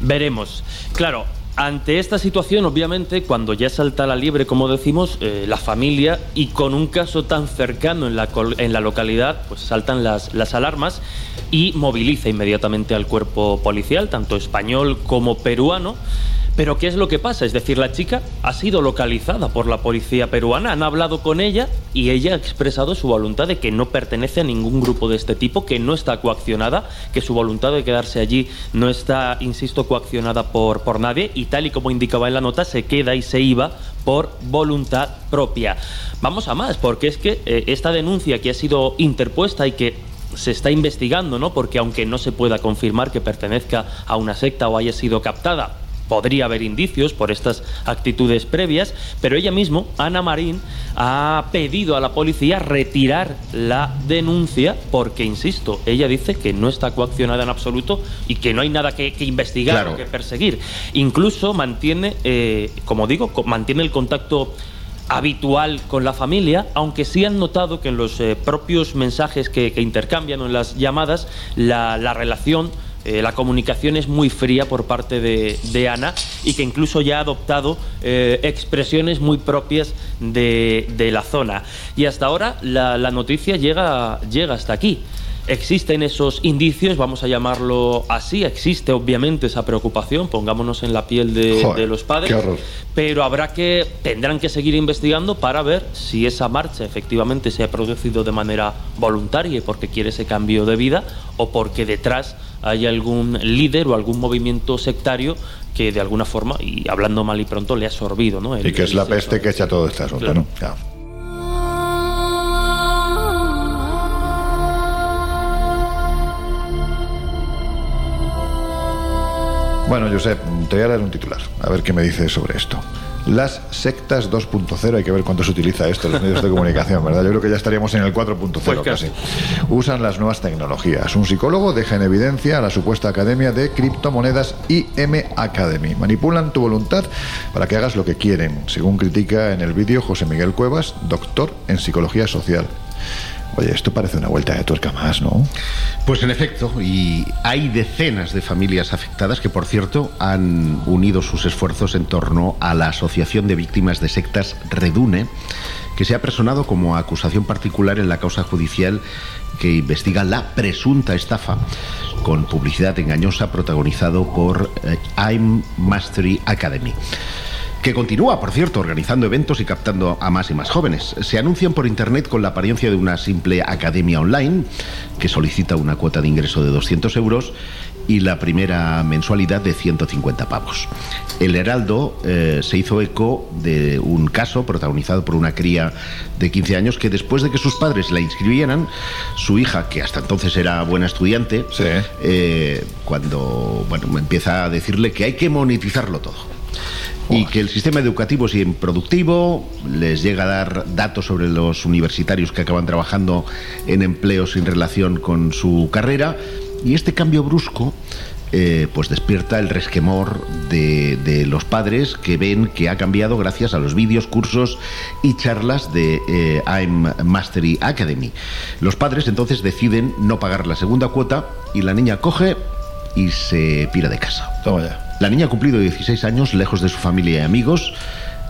Veremos. Claro, Ante esta situación, obviamente, cuando ya salta la liebre, como decimos, eh, la familia y con un caso tan cercano en la, en la localidad, pues saltan las, las alarmas y moviliza inmediatamente al cuerpo policial, tanto español como peruano. Pero ¿qué es lo que pasa? Es decir, la chica ha sido localizada por la policía peruana, han hablado con ella y ella ha expresado su voluntad de que no pertenece a ningún grupo de este tipo, que no está coaccionada, que su voluntad de quedarse allí no está, insisto, coaccionada por, por nadie y tal y como indicaba en la nota, se queda y se iba por voluntad propia. Vamos a más, porque es que eh, esta denuncia que ha sido interpuesta y que se está investigando, ¿no? Porque aunque no se pueda confirmar que pertenezca a una secta o haya sido captada, podría haber indicios por estas actitudes previas, pero ella misma, Ana Marín, ha pedido a la policía retirar la denuncia porque, insisto, ella dice que no está coaccionada en absoluto y que no hay nada que, que investigar Claro. o que perseguir. Incluso mantiene, eh, como digo, mantiene el contacto habitual con la familia, aunque sí han notado que en los eh, propios mensajes que, que intercambian o en las llamadas, la, la relación, eh, la comunicación es muy fría por parte de, Ana y que incluso ya ha adoptado eh, expresiones muy propias de, de la zona. Y hasta ahora la, la noticia llega, llega hasta aquí. Existen esos indicios, vamos a llamarlo así, existe obviamente esa preocupación, pongámonos en la piel de, Joder, de los padres, pero habrá que, tendrán que seguir investigando para ver si esa marcha efectivamente se ha producido de manera voluntaria y porque quiere ese cambio de vida o porque detrás hay algún líder o algún movimiento sectario que de alguna forma, y hablando mal y pronto, le ha absorbido, ¿no? El- Y que es la peste que echa todo este asunto, Claro. ¿no? Bueno, Josep, te voy a dar un titular, a ver qué me dices sobre esto. Las sectas 2.0, hay que ver cuánto se utiliza esto en los medios de comunicación, ¿verdad? Yo creo que ya estaríamos en el 4.0 Pues casi. Usan las nuevas tecnologías. Un psicólogo deja en evidencia a la supuesta academia de criptomonedas IM Academy. Manipulan tu voluntad para que hagas lo que quieren, según critica en el vídeo José Miguel Cuevas, doctor en psicología social. Oye, esto parece una vuelta de tuerca más, ¿no? Pues en efecto, y hay decenas de familias afectadas que, por cierto, han unido sus esfuerzos en torno a la Asociación de Víctimas de Sectas Redune, que se ha personado como acusación particular en la causa judicial que investiga la presunta estafa con publicidad engañosa protagonizado por eh, I'm Mastery Academy que continúa, por cierto, organizando eventos y captando a más y más jóvenes. Se anuncian por Internet con la apariencia de una simple academia online que solicita una cuota de ingreso de 200 euros y la primera mensualidad de 150 pavos. El Heraldo eh, se hizo eco de un caso protagonizado por una cría de 15 años que después de que sus padres la inscribieran, su hija, que hasta entonces era buena estudiante, eh, cuando bueno, empieza a decirle que hay que monetizarlo todo y que el sistema educativo es improductivo, les llega a dar datos sobre los universitarios que acaban trabajando en empleos sin relación con su carrera, y este cambio brusco eh, pues despierta el resquemor de, de los padres que ven que ha cambiado gracias a los vídeos, cursos y charlas de eh, I'm Mastery Academy. Los padres entonces deciden no pagar la segunda cuota y la niña coge y se pira de casa. Toma ya. La niña ha cumplido 16 años, lejos de su familia y amigos,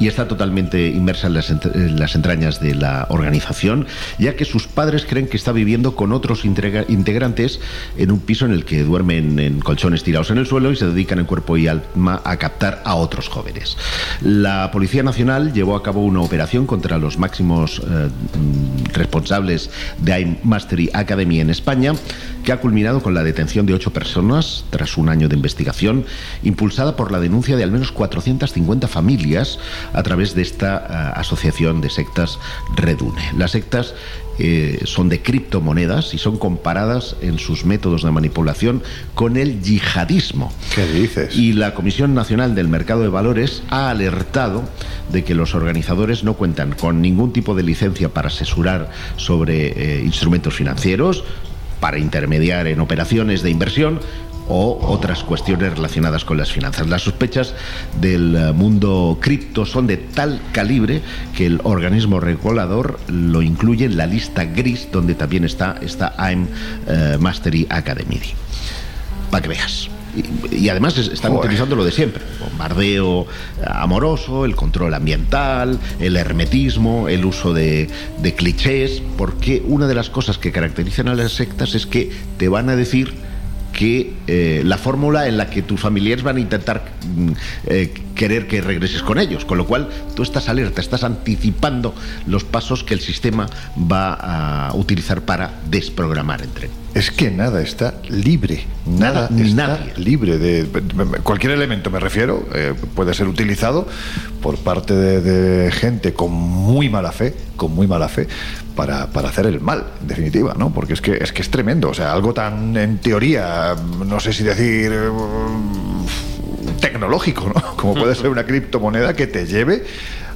y está totalmente inmersa en las, ent- en las entrañas de la organización, ya que sus padres creen que está viviendo con otros integra- integrantes en un piso en el que duermen en colchones tirados en el suelo y se dedican en cuerpo y alma a captar a otros jóvenes. La Policía Nacional llevó a cabo una operación contra los máximos eh, mm, responsables de I'm Mastery Academy en España, que ha culminado con la detención de ocho personas tras un año de investigación, impulsada por la denuncia de al menos 450 familias a través de esta eh, asociación de sectas Redune. Las sectas eh, son de criptomonedas y son comparadas en sus métodos de manipulación con el yihadismo. ¿Qué dices? Y la Comisión Nacional del Mercado de Valores ha alertado de que los organizadores no cuentan con ningún tipo de licencia para asesorar sobre eh, instrumentos financieros, para intermediar en operaciones de inversión o otras cuestiones relacionadas con las finanzas. Las sospechas del eh, mundo cripto son de tal calibre que el organismo regulador lo incluye en la lista gris donde también está esta I'm eh, Mastery Academy. Para que veas. Y, y además es- están Joder. utilizando lo de siempre. Bombardeo amoroso, el control ambiental, el hermetismo, el uso de, de clichés, porque una de las cosas que caracterizan a las sectas es que te van a decir que eh, la fórmula en la que tus familiares van a intentar mm, eh, querer que regreses con ellos, con lo cual tú estás alerta, estás anticipando los pasos que el sistema va a utilizar para desprogramar el tren. Es que nada está libre, nada, Nada, está nadie. libre de cualquier elemento, me refiero, eh, puede ser utilizado por parte de, de gente con muy mala fe, con muy mala fe, para, para hacer el mal, en definitiva, ¿no? Porque es que es que es tremendo, o sea, algo tan en teoría, no sé si decir eh, tecnológico, ¿no? Como puede ser una criptomoneda que te lleve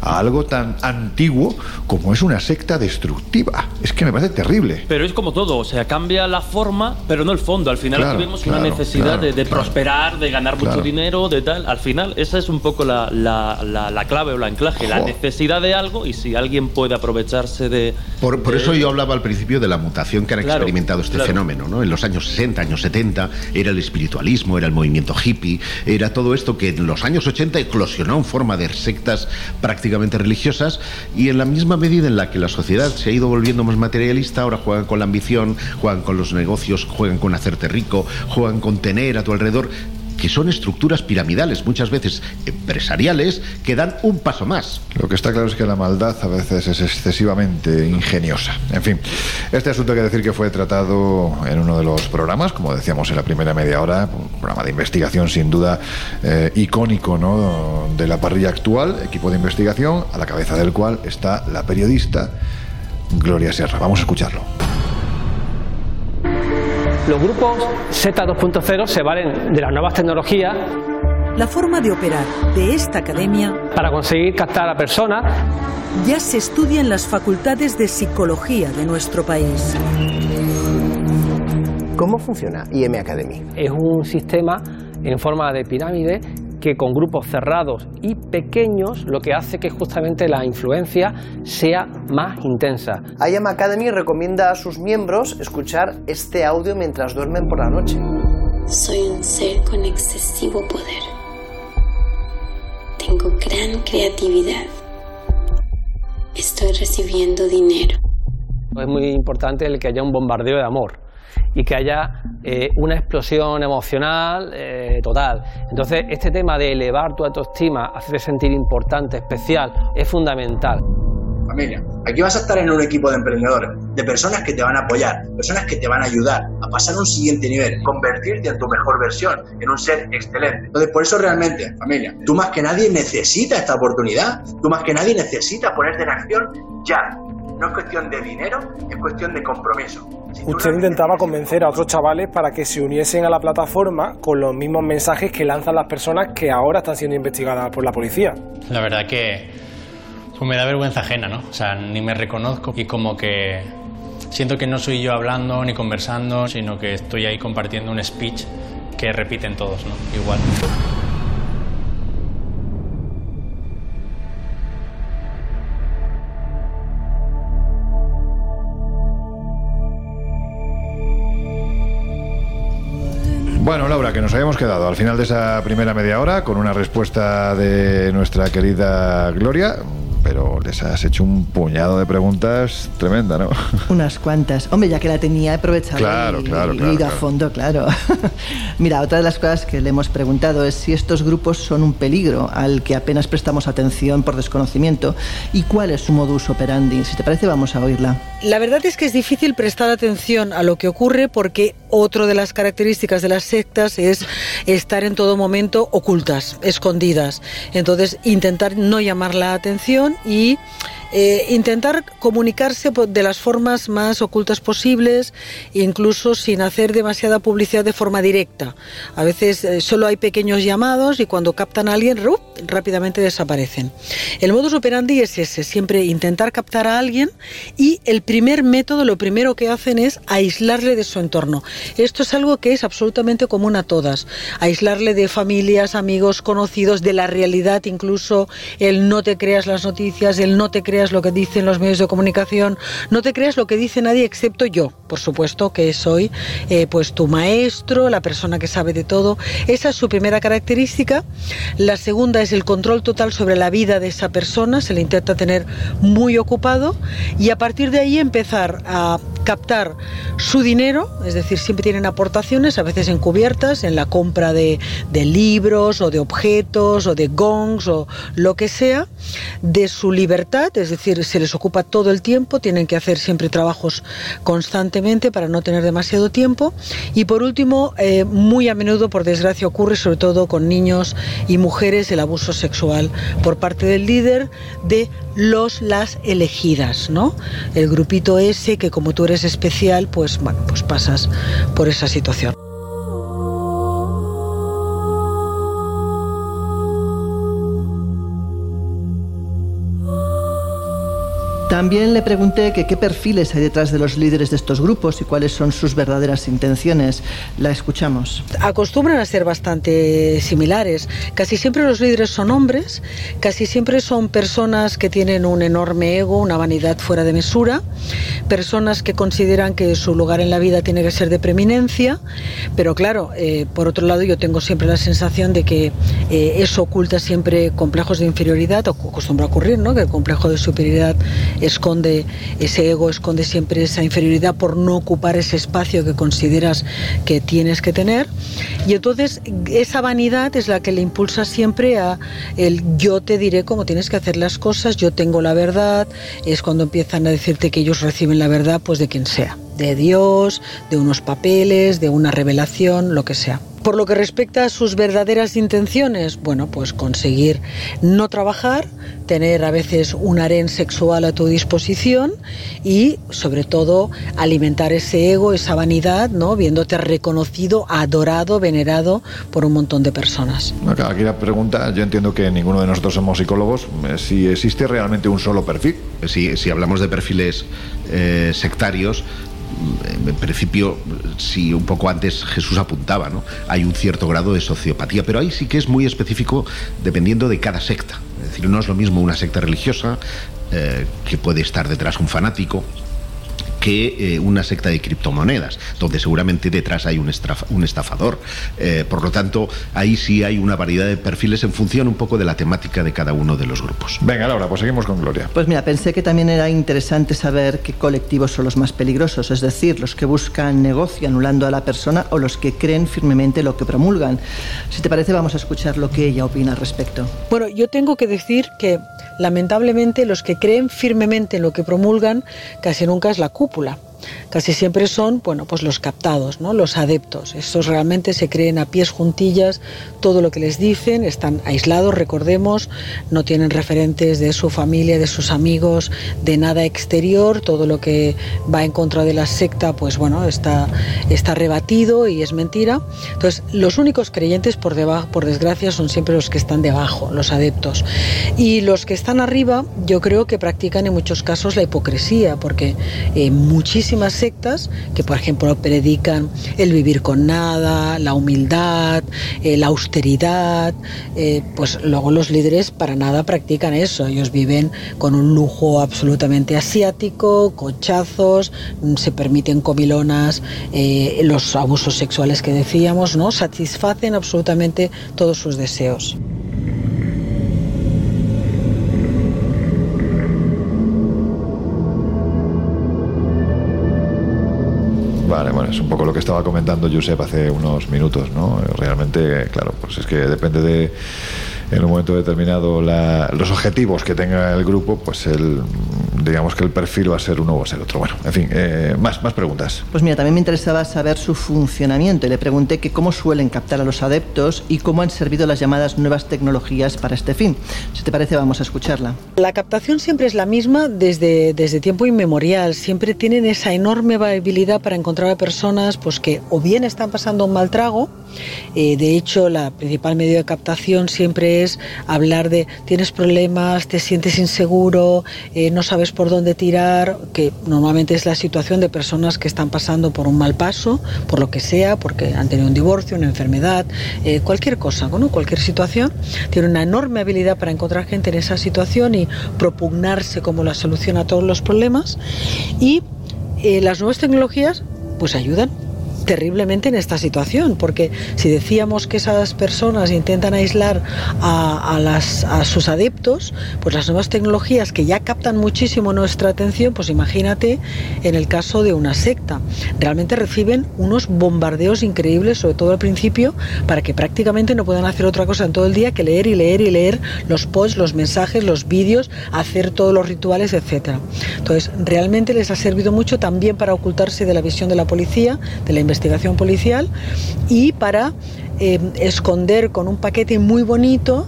a algo tan antiguo como es una secta destructiva. Es que me parece terrible. Pero es como todo, o sea, cambia la forma, pero no el fondo. Al final Claro, aquí vemos claro, una necesidad claro, de, de prosperar, de ganar mucho dinero, de tal. Al final, esa es un poco la, la- la- la clave o la anclaje, la Jo. necesidad de algo y si alguien puede aprovecharse de. Por, por de eso yo hablaba al principio de la mutación que han experimentado este fenómeno. ¿no? En los años 60, años 70, era el espiritualismo, era el movimiento hippie, era todo esto que en los años 80 eclosionó en forma de sectas prácticamente religiosas y en la misma medida en la que la sociedad se ha ido volviendo más materialista, ahora juegan con la ambición, juegan con los negocios, juegan con hacerte rico, juegan con tener a tu alrededor que son estructuras piramidales, muchas veces empresariales, que dan un paso más. Lo que está claro es que la maldad a veces es excesivamente ingeniosa. En fin, este asunto hay que decir que fue tratado en uno de los programas, como decíamos en la primera media hora, un programa de investigación sin duda eh, icónico ¿no? de la parrilla actual, equipo de investigación, a la cabeza del cual está la periodista Gloria Serra. Vamos a escucharlo. Los grupos Z 2.0 se valen de las nuevas tecnologías La forma de operar de esta academia para conseguir captar a personas. ya se estudia en las facultades de psicología de nuestro país. ¿Cómo funciona IM Academy? Es un sistema en forma de pirámide que con grupos cerrados y pequeños lo que hace que justamente la influencia sea más intensa. IM Academy recomienda a sus miembros escuchar este audio mientras duermen por la noche. Soy un ser con excesivo poder. Tengo gran creatividad. Estoy recibiendo dinero. Es muy importante el que haya un bombardeo de amor y que haya eh, una explosión emocional eh, total. Entonces, este tema de elevar tu autoestima, hacerte sentir importante, especial, es fundamental. Familia, aquí vas a estar en un equipo de emprendedores, de personas que te van a apoyar, personas que te van a ayudar a pasar a un siguiente nivel, convertirte en tu mejor versión, en un ser excelente. Entonces, por eso realmente, familia, tú más que nadie necesitas esta oportunidad, tú más que nadie necesitas ponerte en acción ya. No es cuestión de dinero, es cuestión de compromiso. Usted intentaba convencer a otros chavales para que se uniesen a la plataforma con los mismos mensajes que lanzan las personas que ahora están siendo investigadas por la policía. La verdad que pues me da vergüenza ajena, ¿no? O sea, ni me reconozco y como que siento que no soy yo hablando ni conversando, sino que estoy ahí compartiendo un speech que repiten todos, ¿no? Igual. Bueno, Laura, que nos habíamos quedado al final de esa primera media hora con una respuesta de nuestra querida Gloria, pero les has hecho un puñado de preguntas tremenda, ¿no? Unas cuantas. Hombre, ya que la tenía, he aprovechado Claro, y, claro, y claro, ido a fondo, claro. Mira, otra de las cosas que le hemos preguntado es si estos grupos son un peligro al que apenas prestamos atención por desconocimiento y cuál es su modus operandi. Si te parece, vamos a oírla. La verdad es que es difícil prestar atención a lo que ocurre porque otra de las características de las sectas es estar en todo momento ocultas, escondidas. Entonces, intentar no llamar la atención y eh, intentar comunicarse de las formas más ocultas posibles, incluso sin hacer demasiada publicidad de forma directa. A veces eh, solo hay pequeños llamados y cuando captan a alguien, ¡rup! rápidamente desaparecen. El modus operandi es ese, siempre intentar captar a alguien y el primer método, lo primero que hacen es aislarle de su entorno. Esto es algo que es absolutamente común a todas. Aislarle de familias, amigos, conocidos, de la realidad, incluso el no te creas las noticias, el no te creas lo que dicen los medios de comunicación, no te creas lo que dice nadie excepto yo, por supuesto que soy eh, pues tu maestro, la persona que sabe de todo. Esa es su primera característica. La segunda es el control total sobre la vida de esa persona, se le intenta tener muy ocupado y a partir de ahí empezar a captar su dinero, es decir, siempre tienen aportaciones, a veces encubiertas, en la compra de, de libros o de objetos o de gongs o lo que sea, de su libertad, decir, se les ocupa todo el tiempo, tienen que hacer siempre trabajos constantemente para no tener demasiado tiempo. Y por último, eh, muy a menudo, por desgracia, ocurre sobre todo con niños y mujeres el abuso sexual por parte del líder de los las elegidas, ¿no? El grupito ese que como tú eres especial, pues bueno, pues pasas por esa situación. También le pregunté qué perfiles hay detrás de los líderes de estos grupos y cuáles son sus verdaderas intenciones. La escuchamos. Acostumbran a ser bastante similares. Casi siempre los líderes son hombres, casi siempre son personas que tienen un enorme ego, una vanidad fuera de mesura, personas que consideran que su lugar en la vida tiene que ser de preeminencia, pero claro, eh, por otro lado yo tengo siempre la sensación de que eh, eso oculta siempre complejos de inferioridad, o acostumbra a ocurrir, ¿no? que el complejo de superioridad esconde, ese ego esconde siempre esa inferioridad por no ocupar ese espacio que consideras que tienes que tener. Y entonces esa vanidad es la que le impulsa siempre a el yo te diré cómo tienes que hacer las cosas, yo tengo la verdad, es cuando empiezan a decirte que ellos reciben la verdad pues de quien sea, de Dios, de unos papeles, de una revelación, lo que sea. Por lo que respecta a sus verdaderas intenciones, bueno, pues conseguir no trabajar, tener a veces un harén sexual a tu disposición y sobre todo alimentar ese ego, esa vanidad, ¿no? Viéndote reconocido, adorado, venerado por un montón de personas. Aquí la pregunta, yo entiendo que ninguno de nosotros somos psicólogos, eh, si existe realmente un solo perfil. Si, si hablamos de perfiles eh, sectarios, en principio, si un poco antes Jesús apuntaba, ¿no? hay un cierto grado de sociopatía, pero ahí sí que es muy específico dependiendo de cada secta. Es decir, no es lo mismo una secta religiosa eh, que puede estar detrás un fanático que eh, una secta de criptomonedas, donde seguramente detrás hay un, un estafador. Eh, por lo tanto, ahí sí hay una variedad de perfiles en función un poco de la temática de cada uno de los grupos. Venga, Laura, pues seguimos con Gloria. Pues mira, pensé que también era interesante saber qué colectivos son los más peligrosos, es decir, los que buscan negocio anulando a la persona o los que creen firmemente lo que promulgan. Si te parece, vamos a escuchar lo que ella opina al respecto. Bueno, yo tengo que decir que lamentablemente los que creen firmemente en lo que promulgan casi nunca es la cúpula. Casi siempre son, bueno, pues los captados, ¿no? Los adeptos. Estos realmente se creen a pies juntillas todo lo que les dicen, están aislados, recordemos, no tienen referentes de su familia, de sus amigos, de nada exterior, todo lo que va en contra de la secta, pues bueno, está, está rebatido y es mentira. Entonces, los únicos creyentes por debajo, por desgracia, son siempre los que están debajo, los adeptos. Y los que están arriba, yo creo que practican en muchos casos la hipocresía, porque eh, muchísimas sectas que, por ejemplo, predican el vivir con nada, la humildad, eh, la austeridad, eh, pues luego los líderes para nada practican eso. Ellos viven con un lujo absolutamente asiático, cochazos, mm, se permiten comilonas, eh, los abusos sexuales que decíamos, ¿no? Satisfacen absolutamente todos sus deseos. Es un poco lo que estaba comentando Josep hace unos minutos, ¿no? Realmente, claro, pues es que depende de en un momento determinado los objetivos que tenga el grupo, pues el, digamos que el perfil va a ser uno o va a ser otro. Bueno, en fin, eh, más, más preguntas. Pues mira, también me interesaba saber su funcionamiento y le pregunté que cómo suelen captar a los adeptos y cómo han servido las llamadas nuevas tecnologías para este fin. Si te parece, vamos a escucharla. La captación siempre es la misma desde, desde tiempo inmemorial. Siempre tienen esa enorme habilidad para encontrar a personas pues, que o bien están pasando un mal trago, eh, de hecho, la principal medio de captación siempre hablar de tienes problemas, te sientes inseguro, eh, no sabes por dónde tirar, que normalmente es la situación de personas que están pasando por un mal paso, por lo que sea, porque han tenido un divorcio, una enfermedad, eh, cualquier cosa, ¿no? cualquier situación. Tiene una enorme habilidad para encontrar gente en esa situación y propugnarse como la solución a todos los problemas. Y eh, las nuevas tecnologías pues ayudan terriblemente en esta situación, porque si decíamos que esas personas intentan aislar a, a sus adeptos, pues las nuevas tecnologías que ya captan muchísimo nuestra atención, pues imagínate en el caso de una secta. Realmente reciben unos bombardeos increíbles, sobre todo al principio, para que prácticamente no puedan hacer otra cosa en todo el día que leer y leer y leer los posts, los mensajes, los vídeos, hacer todos los rituales, etcétera. Entonces, realmente les ha servido mucho también para ocultarse de la visión de la policía, de la investigación investigación policial y para eh, esconder con un paquete muy bonito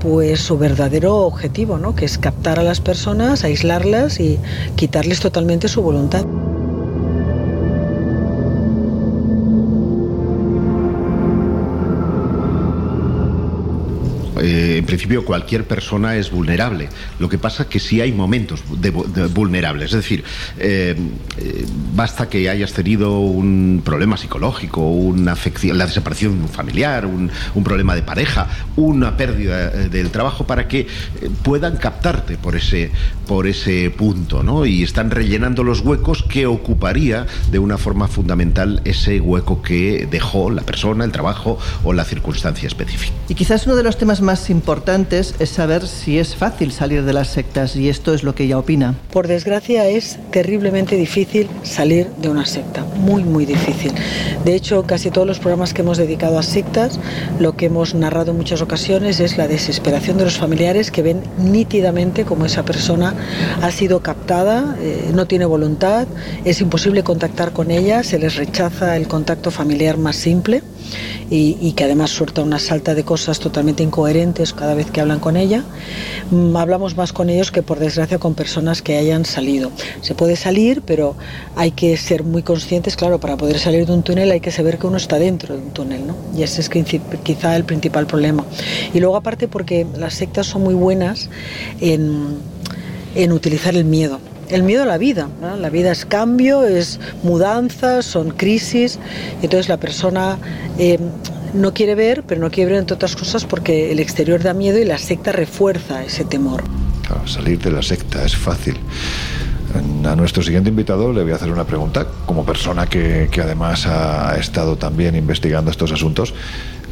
pues su verdadero objetivo, ¿no? que es captar a las personas, aislarlas y quitarles totalmente su voluntad. Eh, en principio cualquier persona es vulnerable. Lo que pasa que sí hay momentos de, vulnerables. Es decir, eh, eh, basta que hayas tenido un problema psicológico, una afección, la desaparición de un familiar, un, problema de pareja, una pérdida del trabajo para que puedan captarte por ese, por ese punto, ¿no? Y están rellenando los huecos que ocuparía de una forma fundamental ese hueco que dejó la persona, el trabajo o la circunstancia específica. Y quizás uno de los temas más importantes es saber si es fácil salir de las sectas y esto es lo que ella opina. Por desgracia es terriblemente difícil salir de una secta, muy muy difícil. De hecho, casi todos los programas que hemos dedicado a sectas, lo que hemos narrado en muchas ocasiones es la desesperación de los familiares que ven nítidamente como esa persona ha sido captada, eh, no tiene voluntad, es imposible contactar con ella, se les rechaza el contacto familiar más simple y, que además suelta una salta de cosas totalmente incoherentes cada vez que hablan con ella. Mm, hablamos más con ellos que por desgracia con personas que hayan salido. Se puede salir, pero hay que ser muy conscientes, claro, para poder salir de un túnel hay que saber que uno está dentro de un túnel, ¿no? Y ese es quizá el principal problema. Y luego aparte porque las sectas son muy buenas en, en utilizar el miedo el miedo a la vida. La vida es cambio, es mudanza, son crisis. Entonces la persona eh, no quiere ver, pero no quiere ver entre otras cosas porque el exterior da miedo y la secta refuerza ese temor. salir de la secta es fácil. A nuestro siguiente invitado le voy a hacer una pregunta, como persona que, que además ha estado también investigando estos asuntos.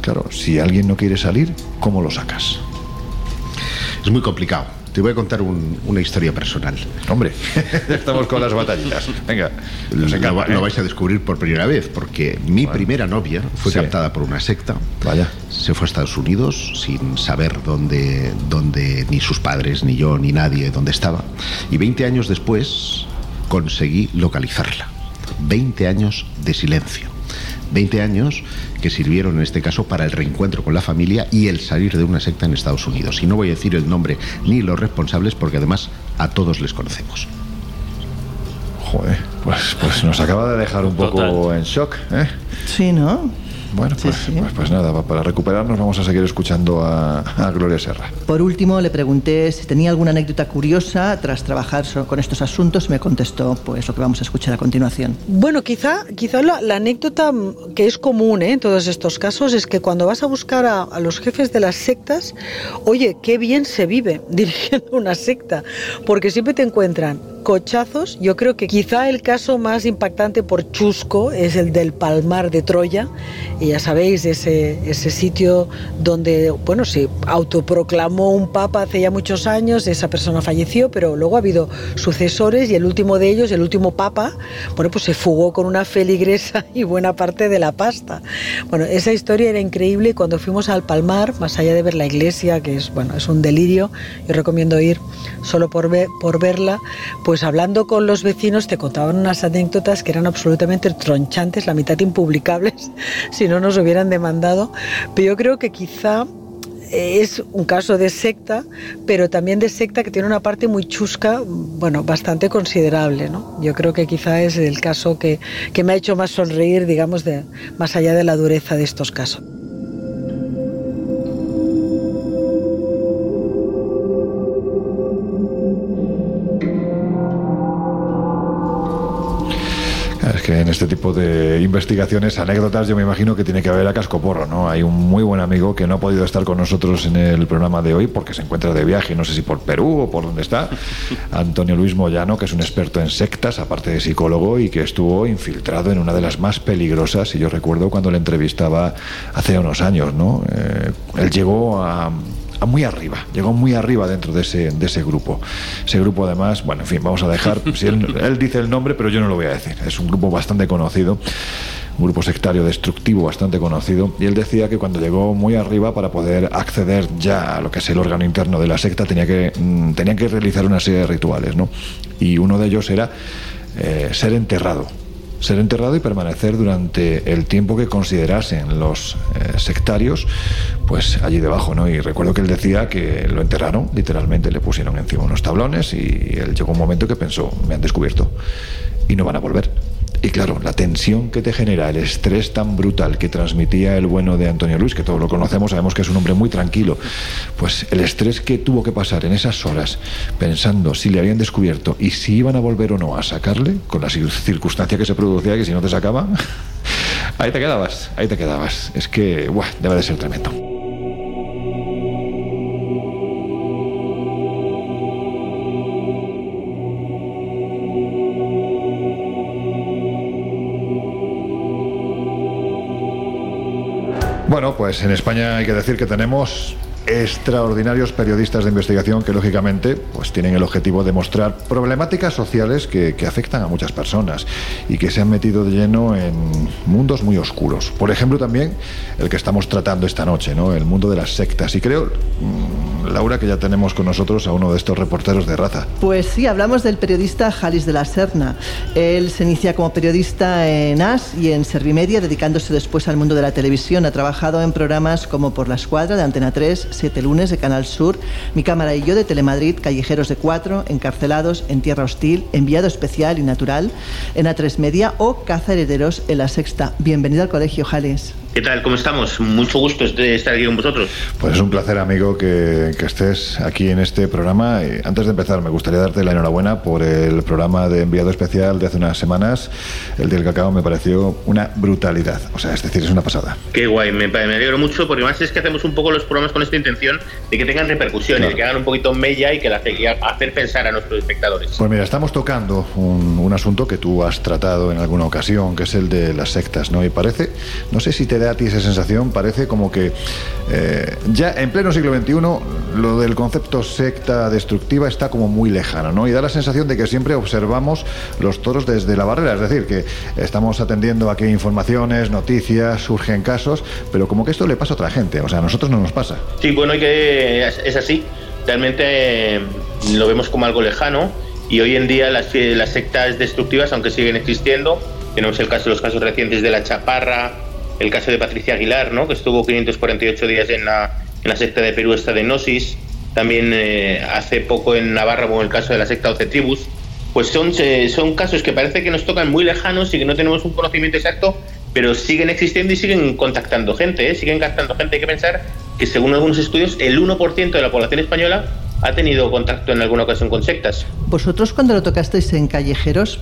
Claro, si alguien no quiere salir, ¿cómo lo sacas? Es muy complicado te voy a contar una historia personal. Hombre, estamos con las batallitas. Venga, lo, ¿eh? vais a descubrir por primera vez, porque mi primera novia fue captada por una secta. Vaya. Se fue a Estados Unidos sin saber dónde, dónde, ni sus padres, ni yo, ni nadie, dónde estaba. Y 20 años después conseguí localizarla. 20 años de silencio. 20 años que sirvieron en este caso para el reencuentro con la familia y el salir de una secta en Estados Unidos. Y no voy a decir el nombre ni los responsables porque además a todos les conocemos. Joder, pues, pues nos acaba de dejar un poco en shock, ¿eh? Sí, ¿no? Bueno, pues, pues, pues, nada, para recuperarnos vamos a seguir escuchando a, Gloria Serra. Por último, le pregunté si tenía alguna anécdota curiosa tras trabajar con estos asuntos y me contestó pues lo que vamos a escuchar a continuación. Bueno, quizá, quizá la, anécdota que es común ¿eh? en todos estos casos es que cuando vas a buscar a, a los jefes de las sectas, oye, qué bien se vive dirigiendo una secta, porque siempre te encuentran cochazos. Yo creo que quizá el caso más impactante por chusco es el del Palmar de Troya. Y ya sabéis, ese, ese sitio donde, bueno, se autoproclamó un papa hace ya muchos años, esa persona falleció, pero luego ha habido sucesores y el último de ellos, el último papa, bueno, pues se fugó con una feligresa y buena parte de la pasta. Bueno, esa historia era increíble cuando fuimos al Palmar, más allá de ver la iglesia, que es, bueno, es un delirio, yo recomiendo ir solo por, ver, por verla, pues hablando con los vecinos te contaban unas anécdotas que eran absolutamente tronchantes, la mitad impublicables, si no nos hubieran demandado. Pero yo creo que quizá es un caso de secta, pero también de secta que tiene una parte muy chusca, bueno, bastante considerable, ¿no? Yo creo que quizá es el caso que, que me ha hecho más sonreír, digamos, más allá de la dureza de estos casos. Este tipo de investigaciones, anécdotas, yo me imagino que tiene que haber a cascoporro, ¿no? Hay un muy buen amigo que no ha podido estar con nosotros en el programa de hoy porque se encuentra de viaje, no sé si por Perú o por dónde está, Antonio Luis Moyano, que es un experto en sectas, aparte de psicólogo, y que estuvo infiltrado en una de las más peligrosas, y yo recuerdo cuando le entrevistaba hace unos años, ¿no? Eh, él llegó a muy arriba, llegó muy arriba dentro de ese, de ese grupo. Ese grupo además, bueno, en fin, vamos a dejar, si él, él dice el nombre, pero yo no lo voy a decir, es un grupo bastante conocido un grupo sectario destructivo bastante conocido, y él decía que cuando llegó muy arriba para poder acceder ya a lo que es el órgano interno de la secta tenía que, mm, tenía que realizar una serie de rituales, ¿no? Y uno de ellos era eh, ser enterrado ser enterrado y permanecer durante el tiempo que considerasen los eh, sectarios, pues allí debajo, ¿no? Y recuerdo que él decía que lo enterraron, literalmente le pusieron encima unos tablones y él llegó un momento que pensó, me han descubierto y no van a volver. Y claro, la tensión que te genera, el estrés tan brutal que transmitía el bueno de Antonio Luis, que todos lo conocemos, sabemos que es un hombre muy tranquilo, pues el estrés que tuvo que pasar en esas horas pensando si le habían descubierto y si iban a volver o no a sacarle, con la circunstancia que se producía, que si no te sacaban, ahí te quedabas, ahí te quedabas. Es que, buah, debe de ser tremendo. Bueno, pues en España hay que decir que tenemos extraordinarios periodistas de investigación que lógicamente pues tienen el objetivo de mostrar problemáticas sociales que, afectan a muchas personas y que se han metido de lleno en mundos muy oscuros. Por ejemplo también el que estamos tratando esta noche, ¿no? el mundo de las sectas. Y creo, mm, Laura, que ya tenemos con nosotros a uno de estos reporteros de raza. Pues sí, hablamos del periodista Jalis de la Serna. Él se inicia como periodista en AS y en Servimedia, dedicándose después al mundo de la televisión. Ha trabajado en programas como Por la Escuadra de Antena 3, Siete Lunes de Canal Sur, Mi Cámara y yo de Telemadrid, Callejeros de Cuatro, Encarcelados, En Tierra Hostil, Enviado Especial y Natural, en A3 Media o Caza Herederos en La Sexta. Bienvenido al Colegio Jales. ¿Qué tal? ¿Cómo estamos? Mucho gusto de estar aquí con vosotros. Pues es un placer, amigo, que, estés aquí en este programa. Y antes de empezar, me gustaría darte la enhorabuena por el programa de enviado especial de hace unas semanas. El del cacao me pareció una brutalidad. O sea, es decir, es una pasada. Qué guay, me, alegro mucho porque más es que hacemos un poco los programas con esta intención de que tengan repercusiones, de que hagan un poquito mella y que la, hacer pensar a nuestros espectadores. Pues mira, estamos tocando un, un asunto que tú has tratado en alguna ocasión, que es el de las sectas, ¿no? Y parece, no sé si te a ti esa sensación, parece como que eh, ya en pleno siglo XXI lo del concepto secta destructiva está como muy lejano, ¿no? Y da la sensación de que siempre observamos los toros desde la barrera, es decir, que estamos atendiendo a qué informaciones, noticias, surgen casos, pero como que esto le pasa a otra gente, o sea, a nosotros no nos pasa. Sí, bueno, que es así, realmente eh, lo vemos como algo lejano y hoy en día las, las sectas destructivas, aunque siguen existiendo, tenemos el caso, los casos recientes de la chaparra, el caso de Patricia Aguilar, ¿no? que estuvo 548 días en la, secta de Perú, esta de Gnosis, también eh, hace poco en Navarra con el caso de la secta Oce Tribus, pues son, son casos que parece que nos tocan muy lejanos y que no tenemos un conocimiento exacto, pero siguen existiendo y siguen contactando gente, ¿eh? siguen captando gente. Hay que pensar que según algunos estudios, el 1% de la población española ha tenido contacto en alguna ocasión con sectas. Vosotros cuando lo tocasteis en callejeros,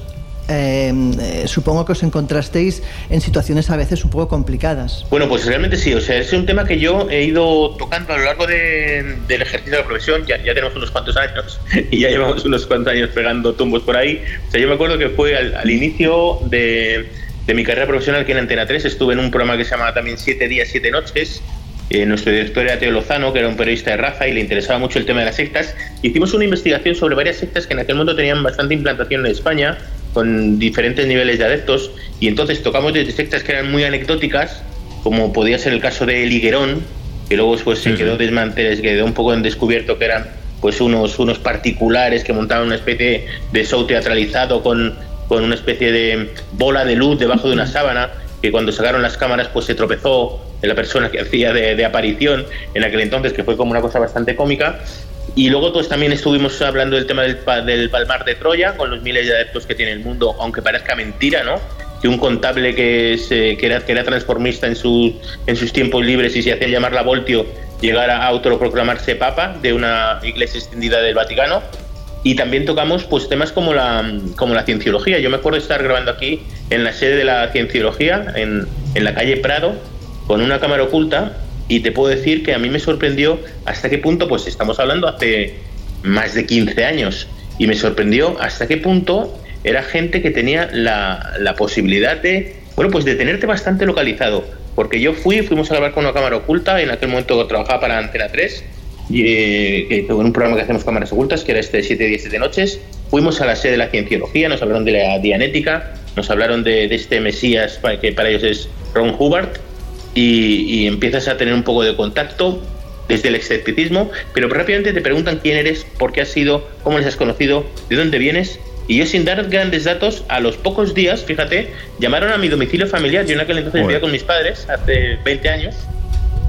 eh, supongo que os encontrasteis en situaciones a veces un poco complicadas. Bueno, pues realmente sí, o sea, es un tema que yo he ido tocando a lo largo del ejercicio de la profesión, ya, ya tenemos unos cuantos años y ya llevamos unos cuantos años pegando tumbos por ahí. O sea, yo me acuerdo que fue al, inicio de, de, mi carrera profesional que en Antena 3 estuve en un programa que se llamaba también Siete días, siete noches, eh, nuestro director era Teo Lozano, que era un periodista de raza y le interesaba mucho el tema de las sectas. Hicimos una investigación sobre varias sectas que en aquel momento tenían bastante implantación en España, con diferentes niveles de adeptos, y entonces tocamos desde sectas que eran muy anecdóticas, como podía ser el caso de Liguerón, que luego pues, se quedó desmantelado, se quedó un poco en descubierto que eran pues unos, unos particulares que montaban una especie de show teatralizado con, con una especie de bola de luz debajo de una sábana, que cuando sacaron las cámaras pues se tropezó la persona que hacía de, aparición en aquel entonces, que fue como una cosa bastante cómica. Y luego pues también estuvimos hablando del tema del, del Palmar de Troya, con los miles de adeptos que tiene el mundo, aunque parezca mentira, ¿no? Que un contable que, eh, que, era, que era transformista en, su, en sus tiempos libres y se hacía llamar la Voltio llegara a autoproclamarse papa de una iglesia extendida del Vaticano. y también tocamos pues temas como la, como la cienciología. Yo me acuerdo de estar grabando aquí en la sede de la cienciología, en, en la calle Prado, con una cámara oculta, y te puedo decir que a mí me sorprendió hasta qué punto, pues estamos hablando hace más de 15 años, y me sorprendió hasta qué punto era gente que tenía la, la posibilidad de, bueno, pues de tenerte bastante localizado. Porque yo fui, fuimos a grabar con una cámara oculta, en aquel momento trabajaba para Antena 3, y, eh, que, en un programa que hacemos cámaras ocultas, que era este 7 10 7 noches, fuimos a la sede de la cienciología, nos hablaron de la dianética, nos hablaron de, de este Mesías, que para ellos es Ron Hubbard, y, y empiezas a tener un poco de contacto desde el escepticismo, pero rápidamente te preguntan quién eres, por qué has sido, cómo les has conocido, de dónde vienes. Y yo sin dar grandes datos, a los pocos días, fíjate, llamaron a mi domicilio familiar. Yo en aquel entonces vivía con mis padres, hace 20 años,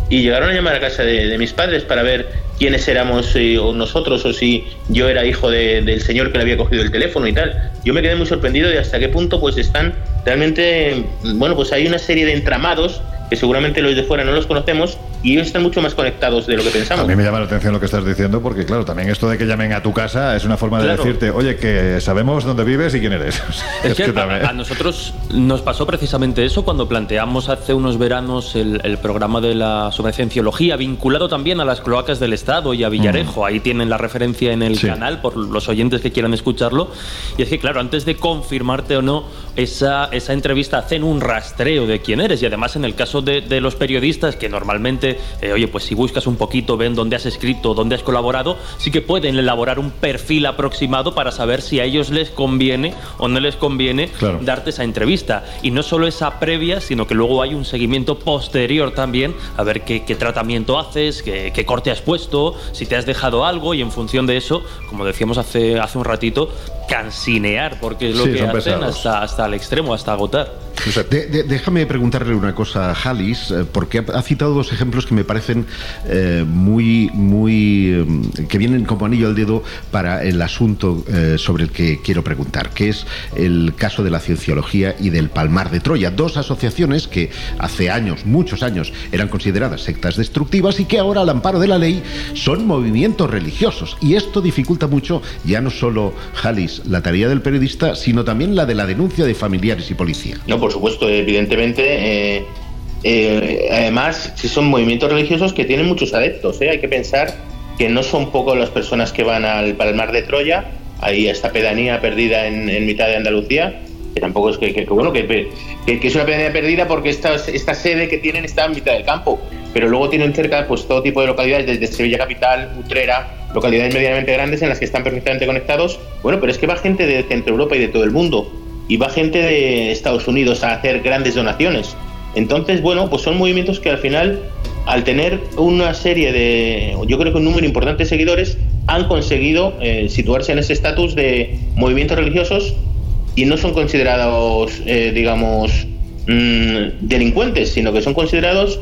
y llegaron a llamar a casa de, de mis padres para ver quiénes éramos eh, o nosotros o si yo era hijo de- del señor que le había cogido el teléfono y tal. Yo me quedé muy sorprendido de hasta qué punto pues están realmente, bueno, pues hay una serie de entramados que seguramente los de fuera no los conocemos y ellos están mucho más conectados de lo que pensamos. A mí me llama la atención lo que estás diciendo porque, claro, también esto de que llamen a tu casa es una forma de Claro. decirte, oye, que sabemos dónde vives y quién eres. Es que, también- a, a nosotros nos pasó precisamente eso cuando planteamos hace unos veranos el, el programa de la sobre cienciología vinculado también a las cloacas del Estado y a Villarejo. Ahí tienen la referencia en el canal por los oyentes que quieran escucharlo. Y es que, claro, antes de confirmarte o no esa, esa entrevista, hacen un rastreo de quién eres. Y además, en el caso de, de los periodistas, que normalmente, eh, oye, pues si buscas un poquito, ven dónde has escrito, dónde has colaborado, sí que pueden elaborar un perfil aproximado para saber si a ellos les conviene o no les conviene darte esa entrevista. Y no solo esa previa, sino que luego hay un seguimiento posterior también, a ver qué, qué tratamiento haces, qué, qué corte has puesto, si te has dejado algo y en función de eso, como decíamos hace, hace un ratito, cansinear, porque es lo Sí, que hacen pesados. hasta, hasta el extremo, hasta agotar. Déjame preguntarle una cosa a Halis, eh, porque ha, citado dos ejemplos que me parecen eh, muy, muy, eh, que vienen como anillo al dedo para el asunto sobre el que quiero preguntar, que es el caso de la cienciología y del Palmar de Troya, dos asociaciones que hace años, muchos años, eran consideradas sectas destructivas y que ahora al amparo de la ley son movimientos religiosos. Y esto dificulta mucho ya no solo, Halis, la tarea del periodista, sino también la de la denuncia de familiares policía. No, por supuesto, evidentemente. eh, eh, además, si son movimientos religiosos que tienen muchos adeptos. ¿eh? Hay que pensar que no son pocos las personas que van al Palmar de Troya, ahí esta pedanía perdida en, mitad de Andalucía, que tampoco es que, bueno, que- que es una pedanía perdida porque esta, esta sede que tienen está en mitad del campo, pero luego tienen cerca pues todo tipo de localidades, desde Sevilla Capital, Utrera, localidades medianamente grandes en las que están perfectamente conectados. Bueno, pero es que va gente de Centro Europa y de todo el mundo y va gente de Estados Unidos a hacer grandes donaciones. Entonces, bueno, pues son movimientos que al final, al tener una serie de, yo creo que un número importante de seguidores, han conseguido eh, situarse en ese estatus de movimientos religiosos y no son considerados, eh, digamos, mm, delincuentes, sino que son considerados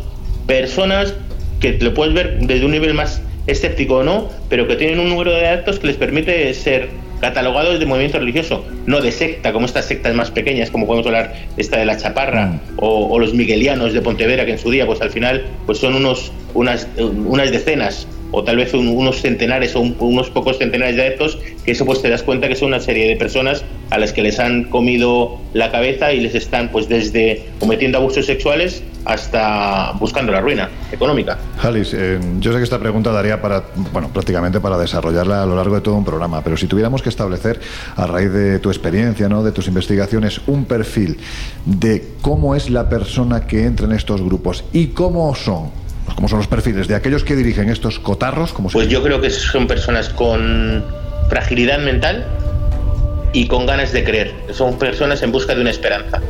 personas que lo puedes ver desde un nivel más escéptico o no, pero que tienen un número de actos que les permite ser catalogados de movimiento religioso, no de secta, como estas sectas más pequeñas, como podemos hablar esta de la Chaparra o, o los miguelianos de Pontevedra, que en su día, pues al final, pues son unos, unas, unas decenas o tal vez un- unos centenares o un- unos pocos centenares de adeptos, que eso pues te das cuenta que son una serie de personas a las que les han comido la cabeza y les están pues desde cometiendo abusos sexuales hasta buscando la ruina económica. Halis, eh, yo sé que esta pregunta daría para, bueno, prácticamente para desarrollarla a lo largo de todo un programa, pero si tuviéramos que establecer, a raíz de tu experiencia, ¿no? de tus investigaciones, un perfil de cómo es la persona que entra en estos grupos y cómo son, cómo son los perfiles de aquellos que dirigen estos cotarros, como se Pues yo creo que son personas con fragilidad mental y con ganas de creer. Son personas en busca de una esperanza.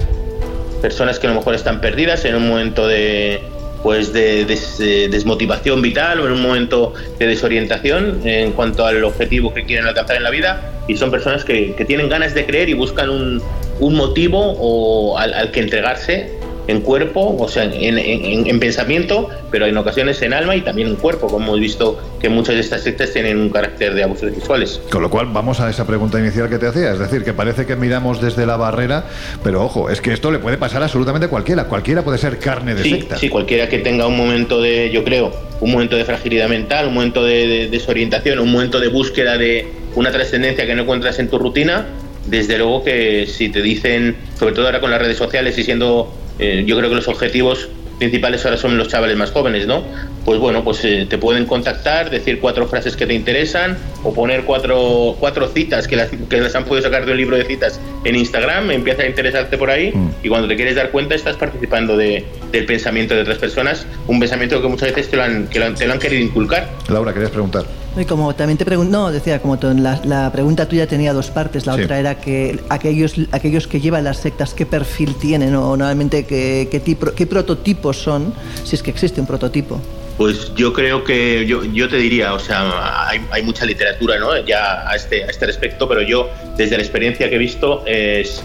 Personas que a lo mejor están perdidas en un momento de pues de, de desmotivación vital o en un momento de desorientación en cuanto al objetivo que quieren alcanzar en la vida y son personas que, que tienen ganas de creer y buscan un, un motivo o al, al que entregarse en cuerpo, o sea, en, en- en pensamiento, pero en ocasiones en alma y también en cuerpo, como hemos visto que muchas de estas sectas tienen un carácter de abusos sexuales. Con lo cual, vamos a esa pregunta inicial que te hacía. Es decir, que parece que miramos desde la barrera, pero ojo, es que esto le puede pasar absolutamente a cualquiera. Cualquiera puede ser carne de Sí, secta. sí, cualquiera que tenga un momento de, yo creo, un momento de fragilidad mental, un momento de, de desorientación, un momento de búsqueda de, una trascendencia que no encuentras en tu rutina, desde luego que si te dicen, sobre todo ahora con las redes sociales y siendo, eh, yo creo que los objetivos principales ahora son los chavales más jóvenes, ¿no? Pues bueno, pues eh, te pueden contactar, decir cuatro frases que te interesan o poner cuatro, cuatro citas que las, que las han podido sacar de un libro de citas en Instagram, empieza a interesarte por ahí y cuando te quieres dar cuenta estás participando de, del pensamiento de otras personas, un pensamiento que muchas veces te lo han, que lo te lo han querido inculcar. Laura, querías preguntar. Y como también te pregunto, no, decía, como tú- la, la pregunta tuya tenía dos partes. La Sí. otra era que aquellos, aquellos que llevan las sectas, ¿qué perfil tienen? O normalmente, ¿qué, qué, tipo, qué prototipos son? Si es que existe un prototipo. Pues yo creo que yo, yo te diría, o sea, hay, hay mucha literatura ¿no? ya a este, a este respecto, pero yo, desde la experiencia que he visto, es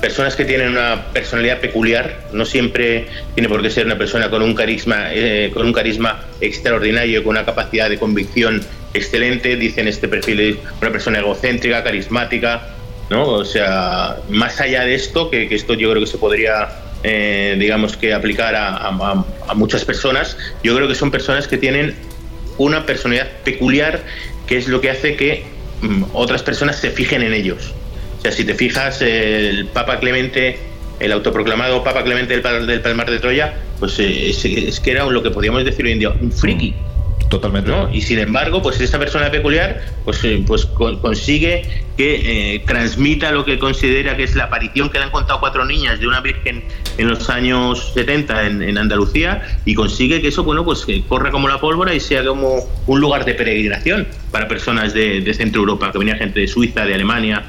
personas que tienen una personalidad peculiar, no siempre tiene por qué ser una persona con un carisma, eh, con un carisma extraordinario, con una capacidad de convicción excelente, dicen este perfil de una persona egocéntrica, carismática, ¿no? O sea, más allá de esto, que, que esto yo creo que se podría, eh, digamos que aplicar a, a- a muchas personas, yo creo que son personas que tienen una personalidad peculiar, que es lo que hace que mm, otras personas se fijen en ellos. O sea, si te fijas, el Papa Clemente, el autoproclamado Papa Clemente del, Pal- del Palmar de Troya, pues eh, es, es que era lo que podríamos decir hoy en día, un friki. Totalmente. ¿no? Y sin embargo, pues esta persona peculiar pues, eh, pues con- consigue que eh, transmita lo que considera que es la aparición que le han contado cuatro niñas de una virgen en los años 70 en, Andalucía y consigue que eso bueno pues corra como la pólvora y sea como un lugar de peregrinación para personas de, Centro Europa, que venía gente de Suiza, de Alemania,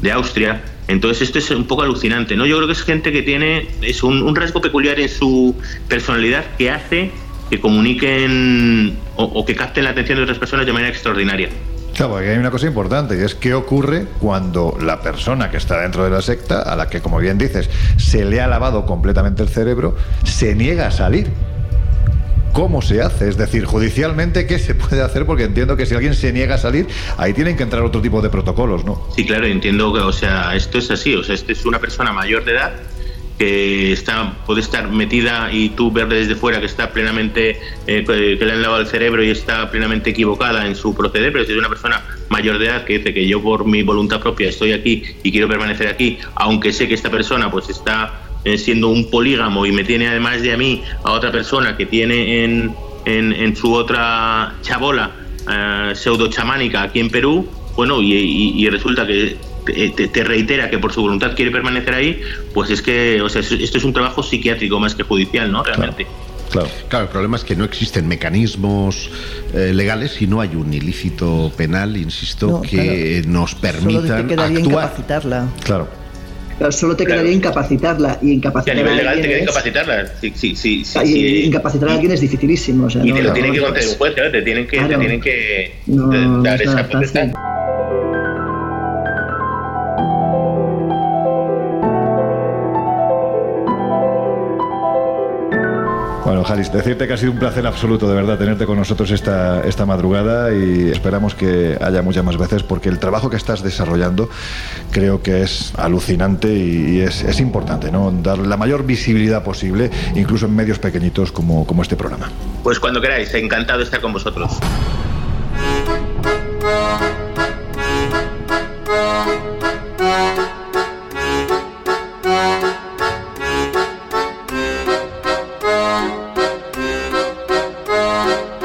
de Austria. Entonces esto es un poco alucinante, ¿no? Yo creo que es gente que tiene es un rasgo peculiar en su personalidad que hace que comuniquen o, o que capten la atención de otras personas de manera extraordinaria. Claro, porque hay una cosa importante, y es qué ocurre cuando la persona que está dentro de la secta, a la que, como bien dices, se le ha lavado completamente el cerebro, se niega a salir. ¿Cómo se hace? Es decir, judicialmente, ¿qué se puede hacer? Porque entiendo que si alguien se niega a salir, ahí tienen que entrar otro tipo de protocolos, ¿no? Sí, claro, entiendo que, o sea, esto es así, o sea, esta es una persona mayor de edad que está puede estar metida y tú ver desde fuera que está plenamente eh, que le han lavado el cerebro y está plenamente equivocada en su proceder, pero si es una persona mayor de edad que dice que yo por mi voluntad propia estoy aquí y quiero permanecer aquí, aunque sé que esta persona pues está eh, siendo un polígamo y me tiene además de a mí a otra persona que tiene en, en, su otra chabola eh, pseudo chamánica aquí en Perú, bueno, y resulta que te, te- te reitera que por su voluntad quiere permanecer ahí, pues es que, o sea, es- esto es un trabajo psiquiátrico más que judicial, ¿no? Realmente. Claro. el problema es que no existen mecanismos eh, legales y no hay un ilícito penal, insisto, No, que nos Solo te permitan quedaría actuar. incapacitarla. Claro. Claro, solo te quedaría incapacitarla y Y a incapacitar nivel a legal te alguien queda incapacitarla. Sí, sí, sí, sí, y sí. incapacitar a alguien es dificilísimo. o sea, Y no- te lo no- tienen que conceder un juez, ¿eh? te tienen que, te Claro. tienen que No, de- no dar es esa potestad. Jalis, decirte que ha sido un placer absoluto, de verdad, tenerte con nosotros esta, esta madrugada y esperamos que haya muchas más veces porque el trabajo que estás desarrollando creo que es alucinante y, es importante, ¿no? Dar la mayor visibilidad posible, incluso en medios pequeñitos como, como este programa. Pues cuando queráis, encantado de estar con vosotros.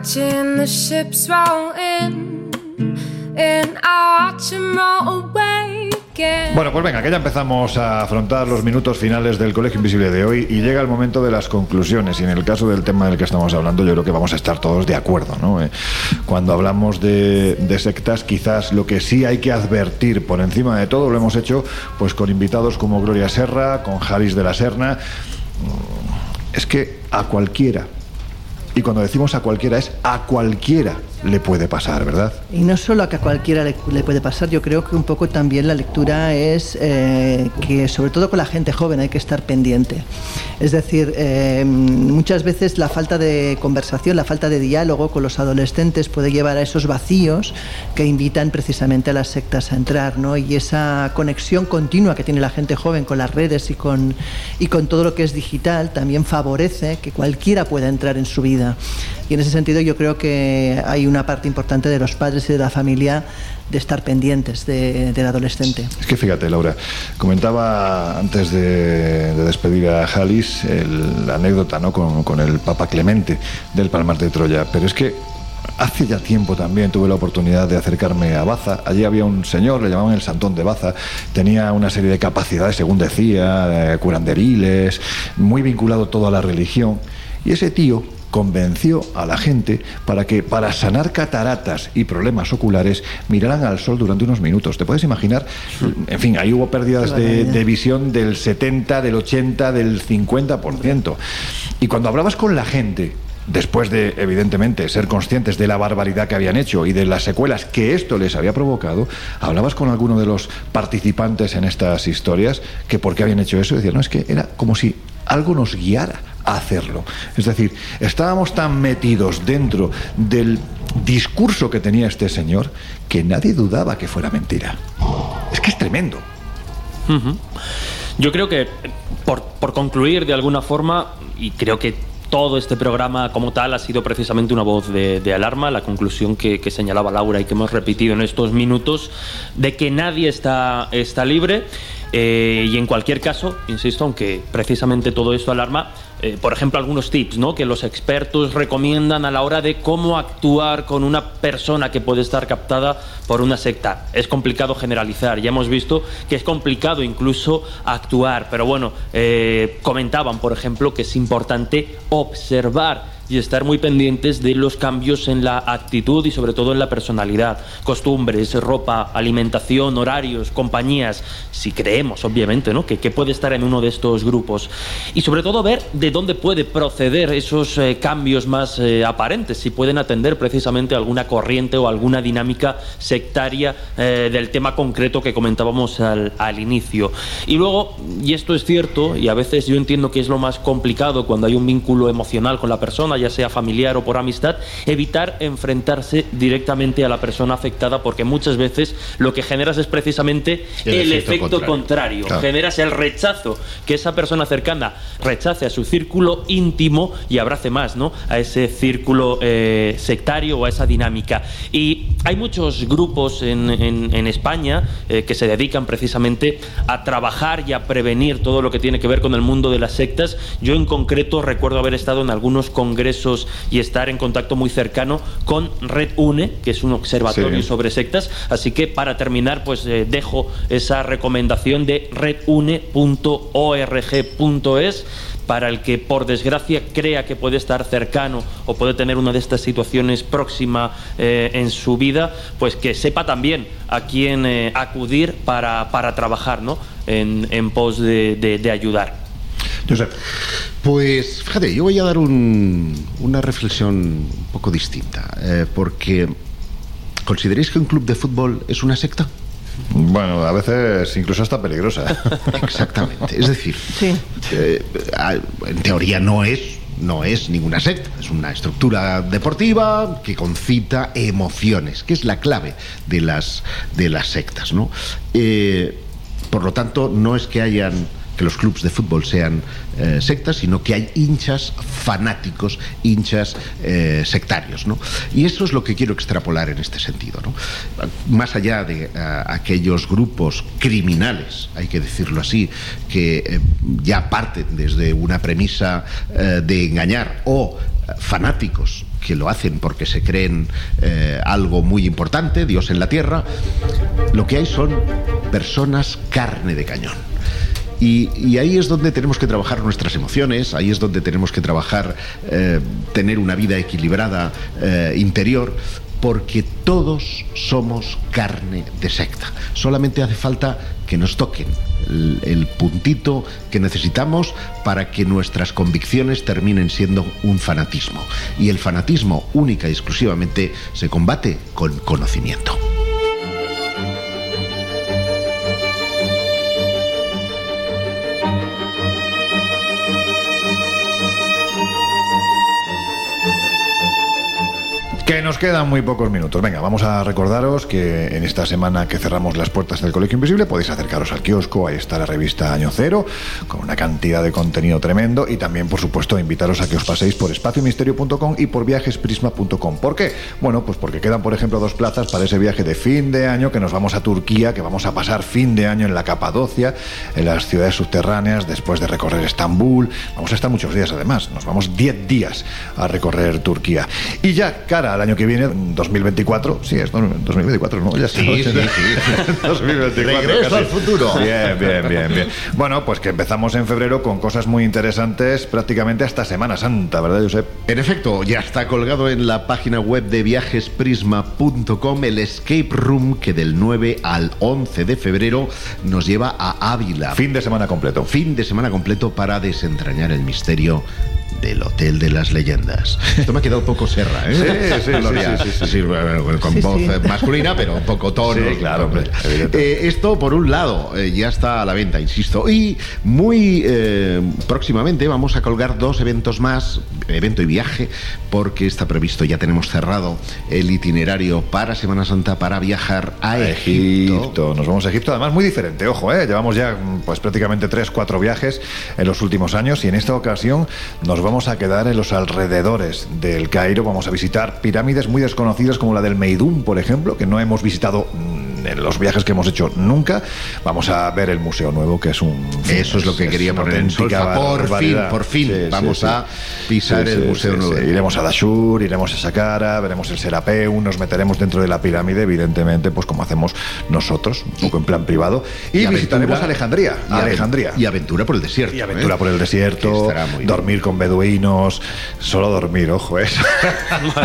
watching the ships roll in, and I watch 'em roll away. Bueno, pues venga, que ya empezamos a afrontar los minutos finales del Colegio Invisible de hoy y llega el momento de las conclusiones. Y en el caso del tema del que estamos hablando, yo creo que vamos a estar todos de acuerdo. ¿no? Eh, Cuando hablamos de, de sectas, quizás lo que sí hay que advertir por encima de todo, lo hemos hecho pues con invitados como Gloria Serra, con Jaris de la Serna. Es que a cualquiera, y cuando decimos a cualquiera es a cualquiera le puede pasar, ¿verdad? Y no solo a que cualquiera le, le puede pasar, yo creo que un poco también la lectura es eh, que sobre todo con la gente joven hay que estar pendiente. Es decir, eh, muchas veces la falta de conversación, la falta de diálogo con los adolescentes puede llevar a esos vacíos que invitan precisamente a las sectas a entrar, ¿no? Y esa conexión continua que tiene la gente joven con las redes y con, y con todo lo que es digital también favorece que cualquiera pueda entrar en su vida. Y en ese sentido yo creo que hay una parte importante de los padres y de la familia de estar pendientes de- del adolescente. Es que fíjate, Laura, comentaba antes de, de despedir a Jalis la anécdota ¿no? con, con el Papa Clemente del Palmar de Troya, pero es que hace ya tiempo también tuve la oportunidad de acercarme a Baza. Allí había un señor, le llamaban el Santón de Baza, tenía una serie de capacidades, según decía, eh, curanderiles, muy vinculado todo a la religión, y ese tío convenció a la gente para que para sanar cataratas y problemas oculares miraran al sol durante unos minutos. ¿Te puedes imaginar? En fin, ahí hubo pérdidas de, visión del 70, del 80, del 50%. Y cuando hablabas con la gente, después de, evidentemente, ser conscientes de la barbaridad que habían hecho y de las secuelas que esto les había provocado, hablabas con alguno de los participantes en estas historias que por qué habían hecho eso, y decían, no, es que era como si algo nos guiara a hacerlo. Es decir, estábamos tan metidos dentro del discurso que tenía este señor que nadie dudaba que fuera mentira. Es que es tremendo. Yo creo que, por, por concluir de alguna forma, y creo que todo este programa como tal ha sido precisamente una voz de, de alarma, la conclusión que, que señalaba Laura y que hemos repetido en estos minutos, de que nadie está, está libre. Eh, y en cualquier caso, insisto, aunque precisamente todo esto alarma, eh, por ejemplo, algunos tips ¿no? que los expertos recomiendan a la hora de cómo actuar con una persona que puede estar captada por una secta. Es complicado generalizar, ya hemos visto que es complicado incluso actuar, pero bueno, eh, comentaban, por ejemplo, que es importante observar y estar muy pendientes de los cambios en la actitud y sobre todo en la personalidad, costumbres, ropa, alimentación, horarios, compañías, si creemos obviamente ¿no? que, puede estar en uno de estos grupos y sobre todo ver de dónde puede proceder esos eh, cambios más eh, aparentes, si pueden atender precisamente alguna corriente o alguna dinámica sectaria eh, del tema concreto que comentábamos al inicio. Y luego, y esto es cierto, y a veces yo entiendo que es lo más complicado cuando hay un vínculo emocional con la persona, ya sea familiar o por amistad, evitar enfrentarse directamente a la persona afectada porque muchas veces lo que generas es precisamente El el, efecto efecto, contrario. contrario. Claro. Generas el rechazo, que esa persona cercana rechace a su círculo íntimo y abrace más, ¿no? A ese círculo eh, sectario o a esa dinámica. Y hay muchos grupos en, en- en España eh, que se dedican precisamente a trabajar y a prevenir todo lo que tiene que ver con el mundo de las sectas. Yo en concreto recuerdo haber estado en algunos congresos y estar en contacto muy cercano con Red UNE, que es un observatorio Sí. sobre sectas. Así que para terminar, pues eh, dejo esa recomendación de redune.org.es para el que por desgracia crea que puede estar cercano o puede tener una de estas situaciones próxima eh, en su vida, pues que sepa también a quién eh, acudir para, para trabajar ¿no? en, en pos de, de- de ayudar. Pues fíjate, yo voy a dar un- una reflexión un poco distinta, eh, porque ¿consideráis que un club de fútbol es una secta? Bueno, a veces incluso hasta peligrosa. Exactamente. Es decir, eh, a- en teoría no es no es ninguna secta, es una estructura deportiva que concita emociones, que es la clave de las de las sectas, ¿no? Eh, por lo tanto, no es que hayan que los clubes de fútbol sean eh, sectas, sino que hay hinchas fanáticos, hinchas eh, sectarios. ¿no? Y eso es lo que quiero extrapolar en este sentido. ¿no? Más allá de ah, aquellos grupos criminales, hay que decirlo así, que eh, ya parten desde una premisa eh, de engañar o eh, fanáticos que lo hacen porque se creen eh, algo muy importante, Dios en la tierra, lo que hay son personas carne de cañón. Y, ahí es donde tenemos que trabajar nuestras emociones, ahí es donde tenemos que trabajar, eh, tener una vida equilibrada eh, interior, porque todos somos carne de secta. Solamente hace falta que nos toquen el, el puntito que necesitamos para que nuestras convicciones terminen siendo un fanatismo. Y el fanatismo única y exclusivamente se combate con conocimiento. Que nos quedan muy pocos minutos. Venga, vamos a recordaros que en esta semana que cerramos las puertas del Colegio Invisible podéis acercaros al kiosco, ahí está la revista Año Cero, con una cantidad de contenido tremendo y también, por supuesto, invitaros a que os paséis por espaciomisterio.com y por viajesprisma.com. ¿Por qué? Bueno, pues porque quedan, por ejemplo, dos plazas para ese viaje de fin de año que nos vamos a Turquía, que vamos a pasar fin de año en la Capadocia, en las ciudades subterráneas, después de recorrer Estambul. Vamos a estar muchos días además, nos vamos 10 días a recorrer Turquía. Y ya cara al año que viene, 2024, sí, es 2024, ¿no? Ya Sí, sí, sí. 2024. Regreso al futuro. Bien, bien, bien, bien. Bueno, pues que empezamos en febrero con cosas muy interesantes prácticamente hasta Semana Santa, ¿verdad, Josep? En efecto, ya está colgado en la página web de viajesprisma.com el escape room que del 9 al 11 de febrero nos lleva a Ávila. Fin de semana completo. Fin de semana completo para desentrañar el misterio del Hotel de las Leyendas. Esto me ha quedado un poco serra, ¿eh? Sí, sí, sí, sí, sí, bueno, con voz eh, masculina, pero un poco tono. Sí, claro, Eh, esto, por un lado, eh, ya está a la venta, insisto. Y muy eh, próximamente vamos a colgar dos eventos más, evento y viaje, porque está previsto, ya tenemos cerrado el itinerario para Semana Santa para viajar a, Egipto. Egipto. Nos vamos a Egipto, además muy diferente, ojo, ¿eh? llevamos ya pues prácticamente 3, 4 viajes en los últimos años y en esta ocasión nos vamos a quedar en los alrededores del Cairo, vamos a visitar pirámides muy desconocidas como la del Meidum, por ejemplo, que no hemos visitado en los viajes que hemos hecho nunca. Vamos a ver el Museo Nuevo, que es un... Eso es lo que quería poner en solfa. Por fin, por fin, Sí, vamos sí. a pisar Sí, el Museo sí, Nuevo. sí. Iremos a Dashur, iremos a Saqqara, veremos el Serapeu, nos meteremos dentro de la pirámide, evidentemente, pues como hacemos nosotros, un poco en plan privado. Y, aventura- visitaremos Alejandría. y Alejandría. Y aventura por el desierto. Y aventura ¿eh? por el desierto, bien. dormir con beduinos, solo dormir, ojo, ¿eh? eso.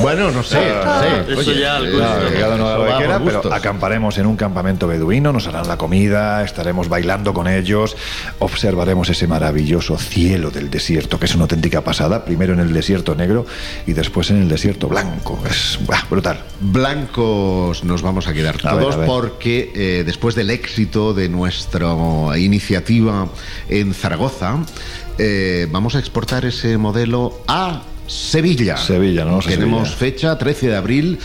bueno, no sé, no sé. Eso Oye, ya al eh, gusto. Claro, quiera, pero gustos. acamparemos en un campamento beduino, nos harán la comida, estaremos bailando con ellos, observaremos ese maravilloso cielo del desierto, que es una auténtica pasada, primero en el desierto negro y después en el desierto blanco. Es brutal. Blancos nos vamos a quedar A ver, todos a porque eh, después del éxito de nuestra iniciativa en Zaragoza, eh, vamos a exportar ese modelo a Sevilla. Sevilla, ¿no? Tenemos Sevilla. fecha 13 de abril.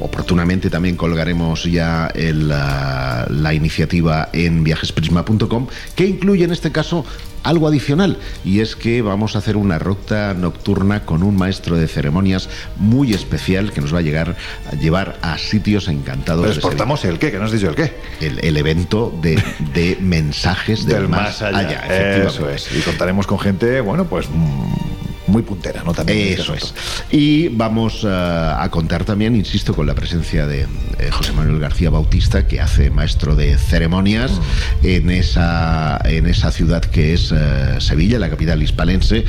Oportunamente también colgaremos ya el, ah, la iniciativa en viajesprisma.com, que incluye en este caso algo adicional, y es que vamos a hacer una ruta nocturna con un maestro de ceremonias muy especial que nos va a llegar a llevar a sitios encantados. Pero exportamos el qué, que no has dicho el qué. El, el evento de, de mensajes del, más, allá. Eso es. Y contaremos con gente, bueno, pues mm, muy puntera, ¿no? También este Eso es. Y vamos eh, a contar también, insisto, con la presencia de eh, José Manuel García Bautista, que hace maestro de ceremonias Mm. en, esa, en esa ciudad que es eh, Sevilla, la capital hispalense,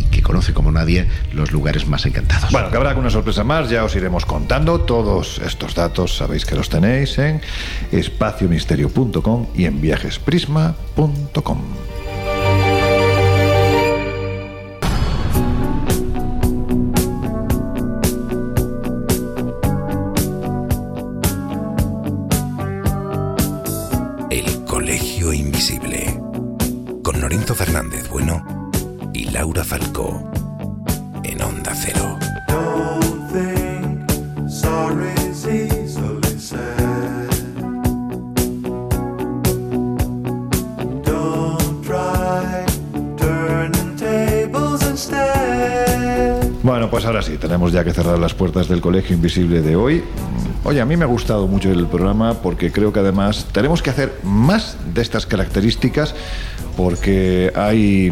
y que conoce como nadie los lugares más encantados. Bueno, que habrá alguna sorpresa más, ya os iremos contando. Todos estos datos sabéis que los tenéis en espaciomisterio.com y en viajesprisma.com. Fernández Bueno y Laura Falcó. En Onda Cero. Bueno, pues ahora sí, tenemos ya que cerrar las puertas del Colegio Invisible de hoy. Oye, a mí me ha gustado mucho el programa porque creo que además tenemos que hacer más de estas características porque hay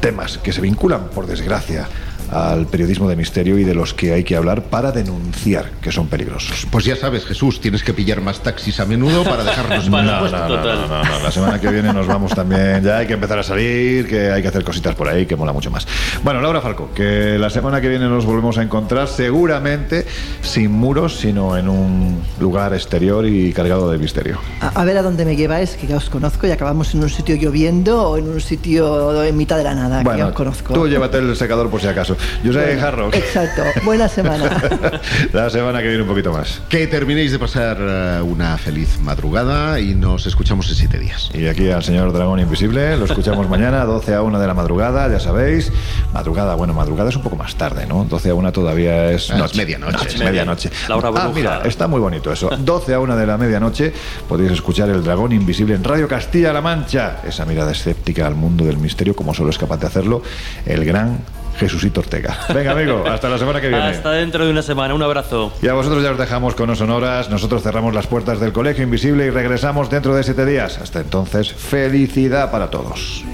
temas que se vinculan, por desgracia, al periodismo de misterio y de los que hay que hablar para denunciar que son peligrosos. Pues ya sabes, Jesús, tienes que pillar más taxis a menudo para dejarnos No, no, no, no, no, no, La semana que viene nos vamos también. Ya hay que empezar a salir, que hay que hacer cositas por ahí, que mola mucho más. Bueno, Laura Falco, que la semana que viene nos volvemos a encontrar seguramente sin muros, sino en un lugar exterior y cargado de misterio. A, a ver a dónde me lleváis, que ya os conozco y acabamos en un sitio lloviendo o en un sitio en mitad de la nada, que ya os conozco. tú llévate el secador por si acaso. Yo soy Bueno, Harrock. Exacto. Buena semana. La semana que viene un poquito más. Que terminéis de pasar eh, una feliz madrugada y nos escuchamos en siete días. Y aquí al señor Dragón Invisible, lo escuchamos mañana, 12 a 1 de la madrugada, ya sabéis. Madrugada, bueno, madrugada es un poco más tarde, ¿no? 12 a 1 todavía es. Ah, es medianoche. es medianoche. Laura ah, Bruja. mira, está muy bonito eso. 12 a 1 de la medianoche podéis escuchar El Dragón Invisible en Radio Castilla-La Mancha. Esa mirada escéptica al mundo del misterio, como solo es capaz de hacerlo el gran Jesucito Ortega. Venga, amigo, hasta la semana que viene. Hasta dentro de una semana. Un abrazo. Y a vosotros ya os dejamos con Osonoras. Nosotros cerramos las puertas del Colegio Invisible y regresamos dentro de siete días. Hasta entonces, felicidad para todos.